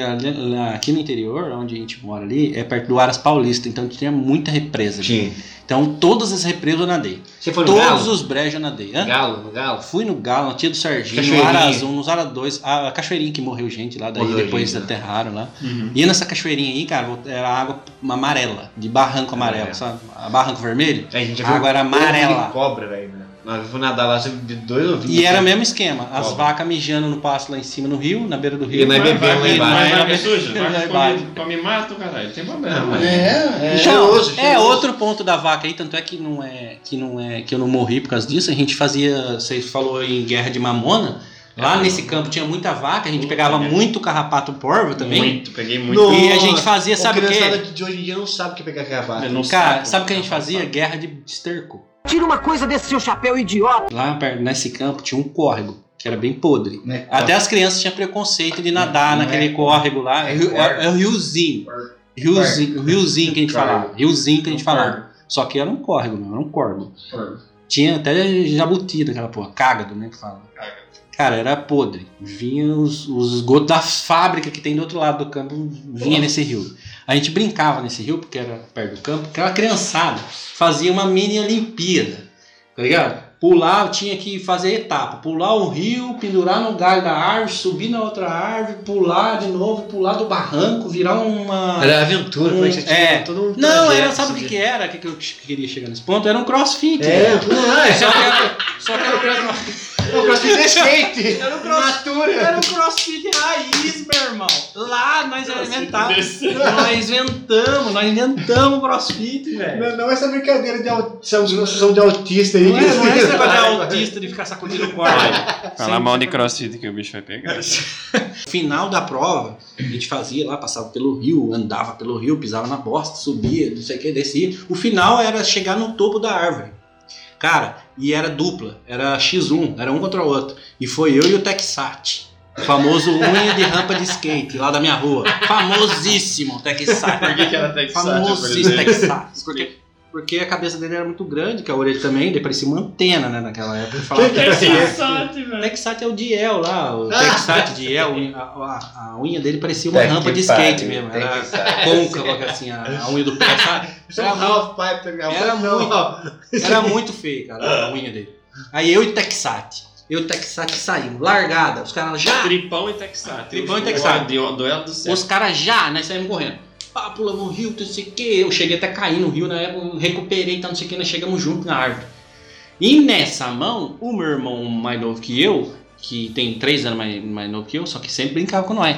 aqui no interior, onde a gente mora ali, é perto do Aras Paulista, então tinha muita represa. ali. Tinha. Então, todas as represas eu nadei. Você foi no Todos Galo? os brejos eu nadei. Hã? Galo, no Galo? Fui no Galo, na Tia do Serginho, no Cachoeirinha. Arazum, nos Ara 2, a Cachoeirinha que morreu gente lá, daí Morreu depois gente, né? aterraram lá. Uhum. E nessa cachoeirinha aí, cara, era água amarela, de barranco amarelo, Amarelo. sabe? A barranco vermelho. É, a gente já A água era amarela. cobra, velho. né? Nós fomos nadar lá, viu dois ovinhos. E era o mesmo esquema, as vacas mijando no pasto lá em cima no rio, na beira do rio. E nós bebemos lá embaixo. vai, suja. Embaixo. come, mato, caralho. Tem problema. Não, mano. É, Então, cheiroso, é outro ponto da vaca aí, tanto é que não é que não é que eu não morri por causa disso. A gente fazia, você falou em guerra de mamona. Lá É. nesse campo tinha muita vaca, a gente pegava muito carrapato porvo também. Muito, peguei muito. Nossa, E a gente fazia, sabe o quê? criançada de hoje em dia não sabe o que é pegar cavalo. Eu não Cara, sabe o que a gente fazia? Guerra de esterco. Tira uma coisa desse seu chapéu idiota. Lá perto, nesse campo tinha um córrego, que era bem podre. Né? Até as crianças tinham preconceito de nadar Não naquele é córrego lá. É, é- é o riozinho. Riozinho, riozinho que a gente falava. Riozinho que a gente falava. Só que era um córrego, não era um corgo. Tinha até jabuti naquela porra. Cágado, né? Que fala. Cara, era podre. Vinha os, os esgotos da fábrica que tem do outro lado do campo, vinha nesse rio. A gente brincava nesse rio, porque era perto do campo, aquela criançada fazia uma mini Olimpíada, tá ligado? Pular, tinha que fazer etapa, pular o rio, pendurar no galho da árvore, subir na outra árvore, pular de novo, pular do barranco, virar uma. Era aventura, um- como é é. todo um Não, trajeto, era, sabe o assim, que, que era? O que, que eu queria chegar nesse ponto? Era um crossfit. É, né? é. Só que era, só que era É um crossfit de skate. Era um crossfit, era um crossfit raiz, meu irmão. Lá nós inventamos. Nós inventamos, nós inventamos o crossfit, velho. Não, não essa brincadeira de autista, são de autista aí. Não é, não é esse negócio de autista de ficar sacudindo o corpo. Falar mal de crossfit que o bicho vai pegar. Final da prova, a gente fazia lá, passava pelo rio, andava pelo rio, pisava na bosta, subia, não sei o que, descia. O final era chegar no topo da árvore. Cara, e era dupla, era X1, era um contra o outro. E foi eu e o Texat. O famoso unha de rampa de skate lá da minha rua. Famosíssimo Texat. Por que que era Texat, Famosíssimo? Texat. Porque, porque a cabeça dele era muito grande, que a orelha também, ele parecia uma antena, né, naquela época. Falava Que que é Texat, velho? Texat é o Diel lá, o Texat Diel, a, a, a unha dele parecia uma rampa de skate mesmo. Era côncava, assim, a, a unha do pé, sabe? É? Era Não, muito, era muito feio, cara, a unha dele. Aí eu e Texat, eu e Texat saímos, largada, os caras já... Tripão e Texat. Tripão e Texat. Duelo do céu. Os caras já, nós saímos correndo. Pá, pulamos no rio, não sei o que. Eu cheguei até a cair no rio na época, recuperei, tá, não sei o que, nós chegamos juntos na árvore. E nessa mão, o meu irmão mais novo que eu, que tem três anos mais, mais novo que eu, só que sempre brincava com nós.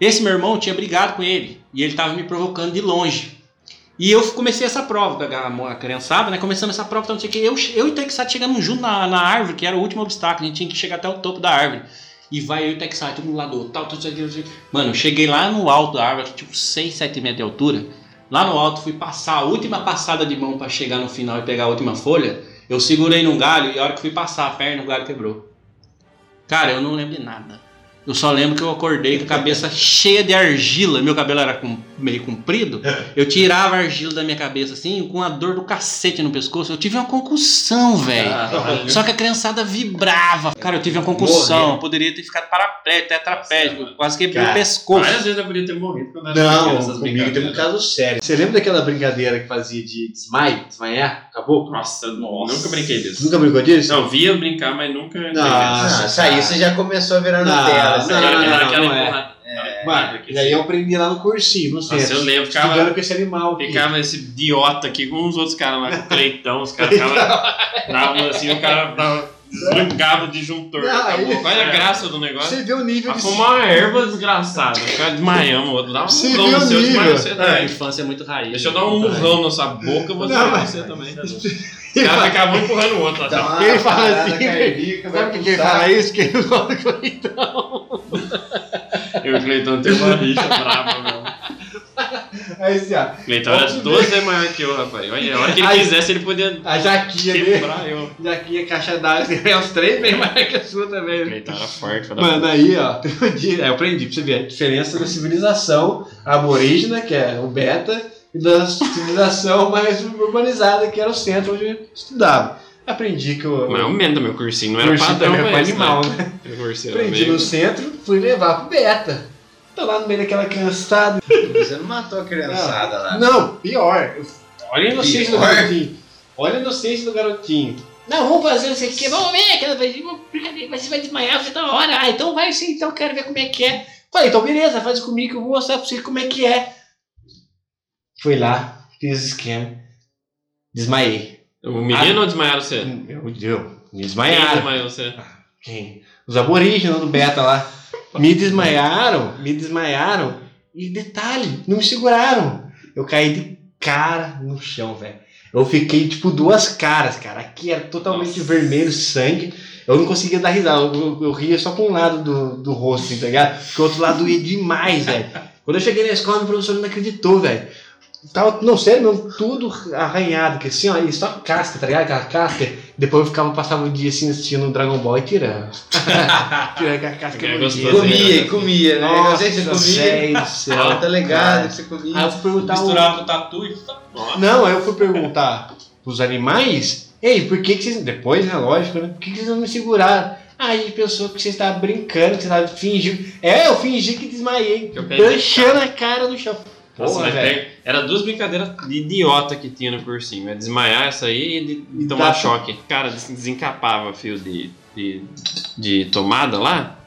Esse meu irmão tinha brigado com ele e ele tava me provocando de longe. E eu comecei essa prova, pegar a criançada, né? Começamos essa prova, então, não sei o que. Eu, eu e o Texat chegamos junto na, na árvore, que era o último obstáculo, a gente tinha que chegar até o topo da árvore. E vai eu e o Texat, um lado do outro, tal, tal, tal, tal. Mano, cheguei lá no alto da árvore, tipo 6, 7 metros de altura. Lá no alto, fui passar a última passada de mão pra chegar no final e pegar a última folha. Eu segurei num galho e a hora que fui passar a perna, o galho quebrou. Cara, eu não lembro de nada. Eu só lembro que eu acordei com a cabeça cheia de argila. Meu cabelo era com- meio comprido. Eu tirava a argila da minha cabeça assim, com a dor do cacete no pescoço. Eu tive uma concussão, velho. Caralho. Só que a criançada vibrava. Cara, eu tive uma concussão. Poderia ter ficado paraplégico, tetraplégico. Quase quebrei o pescoço. Várias vezes eu podia ter morrido quando eu era Não, comigo teve um caso sério. Você lembra daquela brincadeira que fazia de desmaio? Desmaiar? Acabou? Nossa, nunca brinquei disso. Nunca brincou disso? Não, via brincar, mas nunca. Nossa. Ah, isso aí você já começou a virar Não, Nutella. Não, isso aí. não, não, não, Aquela não é. Mano, e aí eu aprendi lá no cursinho, no Nossa, centro. eu lembro, ficava- Estudando com esse animal aqui. Ficava esse idiota aqui com os outros caras lá, com o Cleitão, os caras ficavam. assim, o cara dava, desligava o disjuntor. Não, acabou. aí- Olha a graça do negócio. Você vê o nível Pra de... uma erva desgraçada. Ficar desmaiando, o outro dá um Você murrão no o seu, nível? você É, a também. infância é muito raiz. Deixa eu dar um murrão na sua boca, você Não, vai mas- você também. Os caras ficavam um empurrando o outro. Dá Assim. uma Quem fala assim, cardíaca, vai Sabe quem fala isso? Quem não fala com então. Eu e o Cleitão tem uma rixa brava, meu. Aí assim, ó. O Cleitão era duas vezes maior que eu, rapaz. Olha, a hora que ele Aí- quisesse, ele podia A jaquinha quebrar eu. Jaquinha, caixa d'água, você vê uns três bem mais que a sua também. né? Cleitão era forte, filho da Mano, aí, ó, tem um dia, é, eu aprendi pra você ver a diferença da civilização aborígena, que é o beta, e da civilização mais urbanizada, que era o centro onde eu estudava. Aprendi que eu. Mais ou menos, meu cursinho não era cursinho padrão também animal, né? né? Aprendi meio- no centro, fui levar pro beta. Tô lá no meio daquela criançada. Você não matou a criançada lá. Não, pior. Olha a inocência do Pior? garotinho. Olha a inocência do garotinho. Não, vamos fazer não sei o que, vamos ver aquela vez, uma brincadeira, mas você vai desmaiar, você tá hora. Ah, então vai sim, então eu quero ver como é que é. Falei, então beleza, faz comigo que eu vou mostrar pra você como é que é. Fui lá, fiz o esquema, desmaiei. O menino ou desmaiaram você? Meu Deus, me Quem desmaiaram. desmaiou você? Quem? Os aborígenes do beta lá. Me desmaiaram, me desmaiaram. E detalhe, não me seguraram. Eu caí de cara no chão, velho. Eu fiquei tipo duas caras, cara. Aqui era totalmente vermelho, sangue. Eu não conseguia dar risada. Eu, eu- eu ria só com um lado do, do rosto, tá ligado? Porque o outro lado doía demais, velho. Quando eu cheguei na escola, o professor não acreditou, velho. Tava, não, sério mesmo, tudo arranhado, que assim, ó, e só casca, tá ligado? Aquela casca. Depois eu ficava, passava o dia assim assistindo Dragon Ball e tirando. tirando a casca É gostoso. Comia, comia, né? Eu sei que você Nossa, comia. do céu. Ah, tá ligado que você comia. Aí eu fui perguntar o... Misturava o tatu e. Não, aí eu fui perguntar pros animais, ei, por que, que vocês. Depois, né, lógico, né? Por que, que vocês não me seguraram? Ah, a gente pensou que você estava brincando, que você estava fingindo. É, eu fingi que desmaiei. Deixando a cara no chão. Nossa, Porra, velho. era duas brincadeiras de idiota que tinha no cursinho. É desmaiar essa aí e de, de tomar tá- choque. Cara, des- desencapava fio de, de, de tomada lá.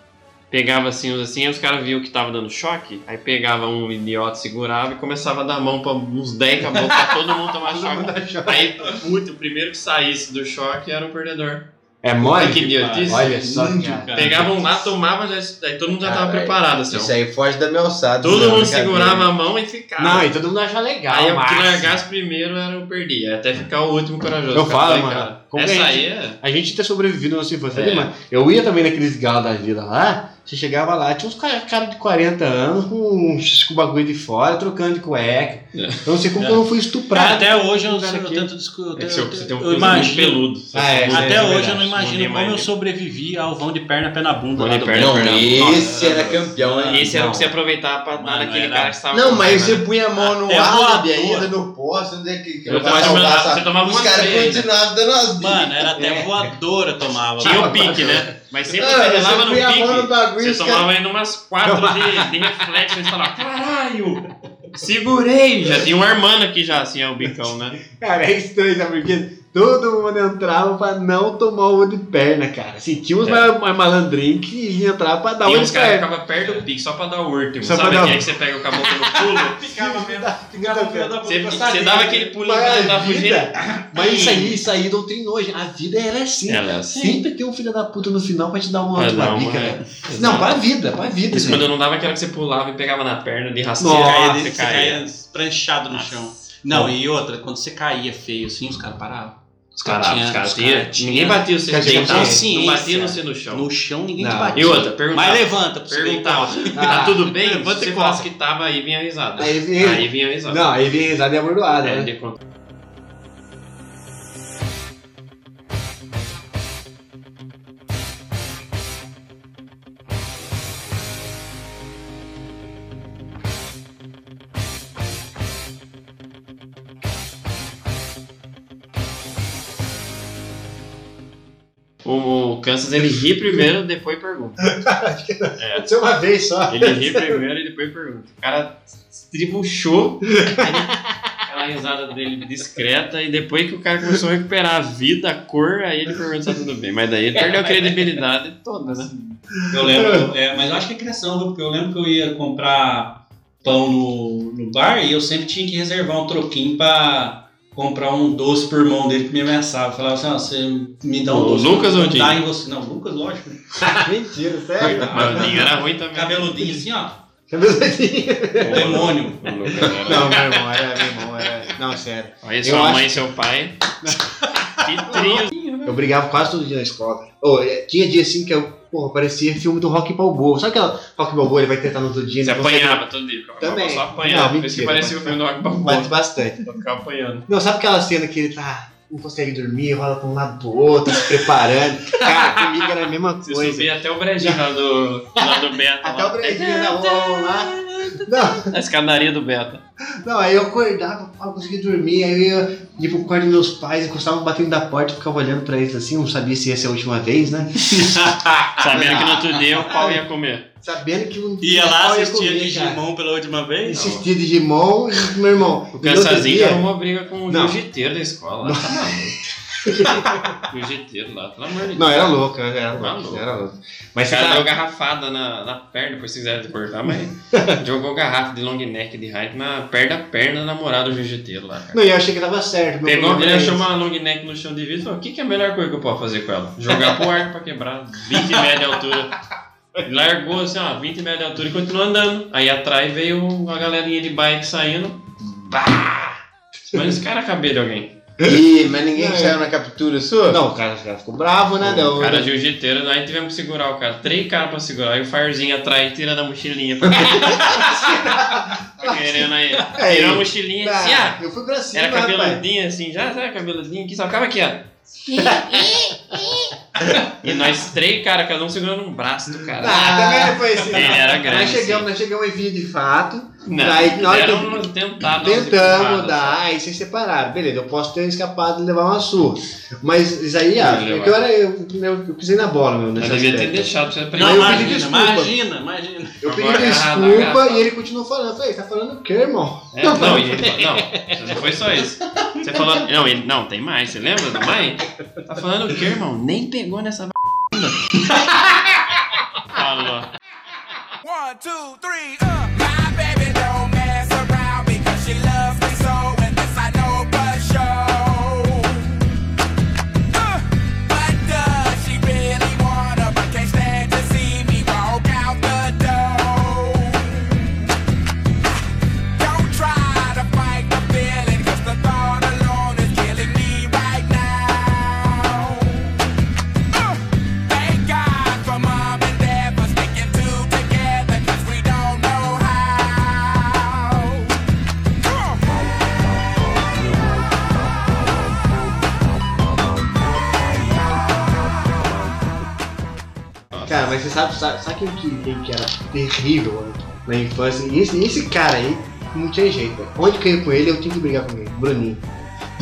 Pegava assim, assim, aí os caras viam que tava dando choque. Aí pegava um idiota, segurava e começava a dar mão pra uns 10 caboclos pra todo mundo tomar choque. Aí, muito, o primeiro que saísse do choque era o perdedor. É mole? Que idiotice. Olha só, cara. Pegavam lá, tomavam, já, aí todo mundo já tava Caralho, preparado. Assim, ó. Isso aí foge da minha alçada. Todo não, mundo brincadeira. segurava a mão e ficava. Não, e todo mundo acha legal. Aí o que massa. largasse primeiro era o perdi, até ficar o último corajoso. Eu Cara, falo, falei, mano. cara, como essa a aí gente, é. A gente ter sobrevivido na nossa infância. É. Mano, eu ia também naqueles galos da vida lá. Você chegava lá, tinha uns caras cara de 40 anos com, com o bagulho de fora, trocando de cueca. Eu não sei como que eu não fui estuprado. Até hoje eu, cara eu aqui. tento discutir. É que você- tem um eu imagino. muito peludo. Ah, é, Até é hoje verdade. eu não imagino Ninguém como eu sobrevivi ao vão de perna pé na bunda. Vão lá de do perna, Belo. perna. Esse era campeão, hein? Esse era o que Não. você aproveitava pra dar era- cara que estava Não, mas você né? punha a mão no Até árabe voador. ainda, no poste, onde é que Eu pra você tomava Os caras né? continuavam dando as Mano, era até É. voadora tomava. Tinha o pique, né? Mas sempre Ah, você relava no pique, bagulho, você tomava ainda umas quatro de, de reflexo e falava, caralho, segurei! Já tinha um armando aqui já, assim, é o bicão, né? Cara, é estranho, sabe por quê? Todo mundo entrava pra não tomar o de perna, cara. Assim, tinha uns É. mais malandrinhos que entravam pra dar E o uns de caras perna. ficavam perto do pique, só pra dar o último. Só Sabe pra dar aquele o- que você pega com a boca no pulo? Ficava mesmo. Ficava da Você, você dava aquele pulinho Mas quando a tava fugindo. mas isso aí, isso aí doutrinou, gente. A vida ela é assim. Ela é assim. Sempre tem um filho da puta no final pra te dar uma Pra uma- bica, é. Exato. Não, pra vida, pra vida. Isso gente. quando eu não dava aquela que você pulava e pegava na perna de rasteira. Nossa, aí Você você caía. caía pranchado no chão. Não, e outra, quando você caía feio assim, os caras paravam. Os caras, tinha- os caras os tinha- cara tinha- Ninguém batia você Cara, tinha deitado, consciência. Não batia no você no chão. No chão ninguém Não. te batia. E outra, perguntava. Mas levanta Perguntava. Tá tudo bem? Levanta e você falasse que tava, aí vinha a risada. Aí vinha- Aí vinha a risada. Não, aí vem risada e abordoada, É, né? Kansas ele ri primeiro, depois pergunta. É. Aconteceu uma vez só. Ele ri primeiro e depois pergunta. O cara estribuchou aquela risada dele discreta e depois que o cara começou a recuperar a vida, a cor, aí ele pergunta se tá tudo bem. Mas daí ele perdeu a credibilidade toda, né? Eu lembro, é, mas eu acho que é criação, viu? Porque eu lembro que eu ia comprar pão no, no bar e eu sempre tinha que reservar um troquinho pra comprar um doce pro irmão dele que me ameaçava. Falava assim, ó, você me dá um O doce. Lucas ou Dinho? em você. Não, Lucas, lógico. Mentira, sério. Mas o Dinho era ruim também. Cabeludinho assim, ó. Cabeçadinha. Demônio. O Lucas era- Não, meu irmão, era meu irmão, era. Não, sério. Aí Eu sua acho- mãe e seu pai. que trio. Eu brigava quase todo dia na escola. é, tinha dia assim que eu, porra, parecia filme do Rock Balboa. Sabe aquela Rock Balboa, ele vai tentar no outro dia. Você ele consegue- apanhava todo dia. Também. Só apanhando. Não, Por isso que mentira. parecia o filme do Rock Bate Balboa. bastante. Eu ficava apanhando. Não, sabe aquela cena que ele tá. Não consegue dormir, rola pra um lado pro outro, se preparando. Cara, comigo era a mesma Você coisa. subia até o brejinho lá do, lá do Beta. Até lá. o brejinho da mão lá. Não, A escadaria do Beta. não, aí eu acordava, eu conseguia dormir, aí eu ia, ia pro quarto dos meus pais, encostava batendo da porta e ficava olhando pra eles assim, não sabia se ia ser a última vez, né? Sabendo que no outro dia o pau ia comer. Sabendo que um Ia lá, cara. Digimon pela última vez. Assistia Digimon e meu irmão. O dia- arrumou briga com o Não. jiu-jiteiro da escola. Tá maluco. jiu-jiteiro lá, pelo amor de Deus. Não, era louco, era louco, Maluco. era louco. Mas cara tá- deu garrafada na, na perna, depois se quiser cortar, mas jogou garrafa de long neck de Heineken na perna da perna da namorada do jiu-jiteiro lá, cara. Não, eu achei que tava certo. meu Pegou, ele é achou esse. uma long neck no chão de vidro e falou: o que, que é a melhor coisa que eu posso fazer com ela? Jogar pro arco pra quebrar, 20 metros de altura. Largou assim, ó, 20 metros de altura e continuou andando. Aí atrás veio uma galerinha de bike saindo. Bah! Mas esse cara é cabelo de alguém. Ih, mas ninguém É. saiu na captura sua? Não, o cara, o cara ficou bravo, né? O cara jiu-jiteiro, aí tivemos que segurar o cara. Três caras pra segurar. Aí o Firezinho atrás tirando a mochilinha. Pra Tá querendo aí. É, Tirou a mochilinha assim, Ah, ah, eu fui pra cima, Era rapaz. cabeludinho assim, já sabe, cabeludinho aqui, só ficava aqui, ó. E nós três, cara, cada um segurando um braço do cara. Ah, também não foi assim. Ele não. era grande. Nós chegamos, nós chegamos em via de fato. Não, Daí, eu- tentada, Tentamos umas dar, aí vocês separaram. Beleza, eu posso ter escapado e levar uma surra. Mas isso aí, ah, Não, é que eu, era, eu, eu, eu pisei na bola, meu. Nesse devia ter deixado você aprender. Não, eu pedi imagina, desculpa. imagina, imagina. Eu pedi Agora, desculpa e ele continuou falando. Eu falei, tá falando o quê, irmão? É, não, e ele, não, não foi só isso. Você falou. Não, ele, não, tem mais. Você lembra do mais? Tá falando o quê, irmão? Nem pegou nessa vagabunda. Falou. One, two, three, uh. Sabe, sabe, sabe quem, que, quem que era terrível mano, na infância? E esse, esse cara aí não tinha jeito, velho. Onde que eu ia com ele, eu tinha que brigar com ele. Bruninho.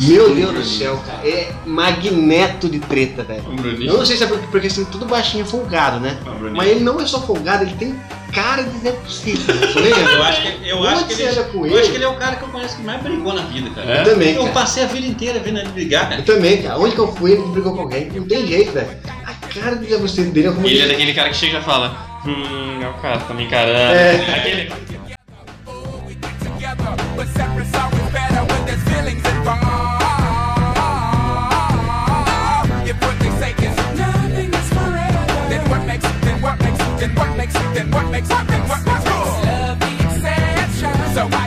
Meu Deus do céu, cara. É magneto de treta, velho. Eu não sei se é porque, porque assim, tudo baixinho é folgado, né? Bruninho. Mas ele não é só folgado, ele tem cara de Zé Possível. Lembra? Eu acho que, eu acho que ele, eu ele? acho que ele é o cara que eu conheço que mais brigou na vida, cara. É? Eu também, Eu cara. passei a vida inteira vendo ele brigar, cara. Eu também, cara. Onde que eu fui, ele brigou com alguém. Não tem jeito, velho. Cara de Possível dele é como. Ele é daquele cara que chega e fala: Hum, é o cara, tá me encarando. É. Aquele. What they say is nothing is forever, then what makes then what makes then what makes then what makes then what makes the exception?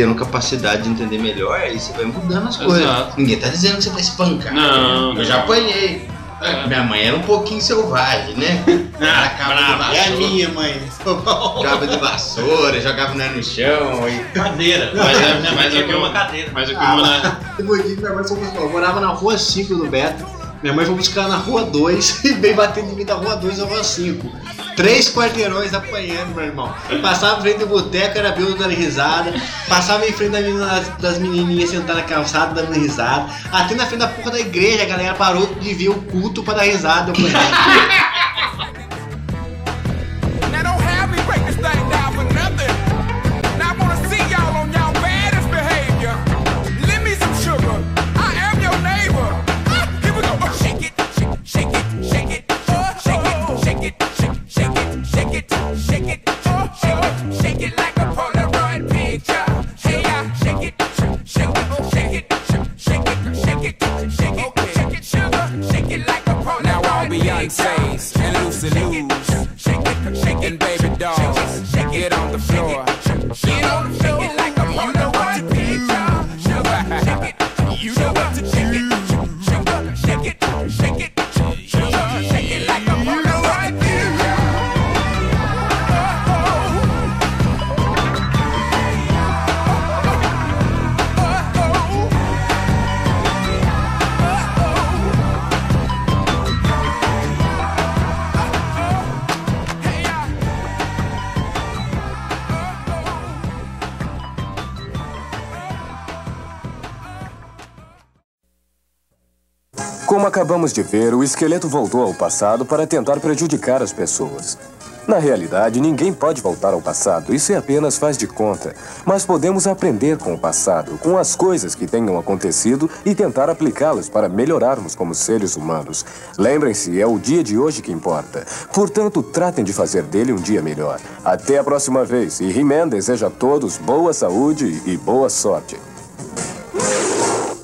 Tendo capacidade de entender melhor, aí você vai mudando as coisas. Exato. Ninguém tá dizendo que você vai espancar. Não, Eu já apanhei. É. Minha mãe era um pouquinho selvagem, né? Ah, vassoura. É a minha mãe. Cabo de vassoura, jogava nós no chão. E... Cadeira. Mas, é, mas, o que quebrou eu, uma cadeira. mas o que Ah. Eu minha mãe foi buscar. Eu morava na rua 5 do Beto. Minha mãe foi buscar na rua 2 e veio bater de mim da rua 2 à rua 5. Três quarteirões apanhando, meu irmão. Passava em frente do boteco, era bêbado dando risada. Passava em frente da menina- das, das menininhas sentadas na calçada dando risada. Até na frente da porra da igreja, a galera parou de ver o culto pra dar risada. Eu acabamos de ver, o esqueleto voltou ao passado para tentar prejudicar as pessoas. Na realidade, ninguém pode voltar ao passado, isso é apenas faz de conta. Mas podemos aprender com o passado, com as coisas que tenham acontecido e tentar aplicá-las para melhorarmos como seres humanos. Lembrem-se, é o dia de hoje que importa. Portanto, tratem de fazer dele um dia melhor. Até a próxima vez e He-Man deseja a todos boa saúde e boa sorte.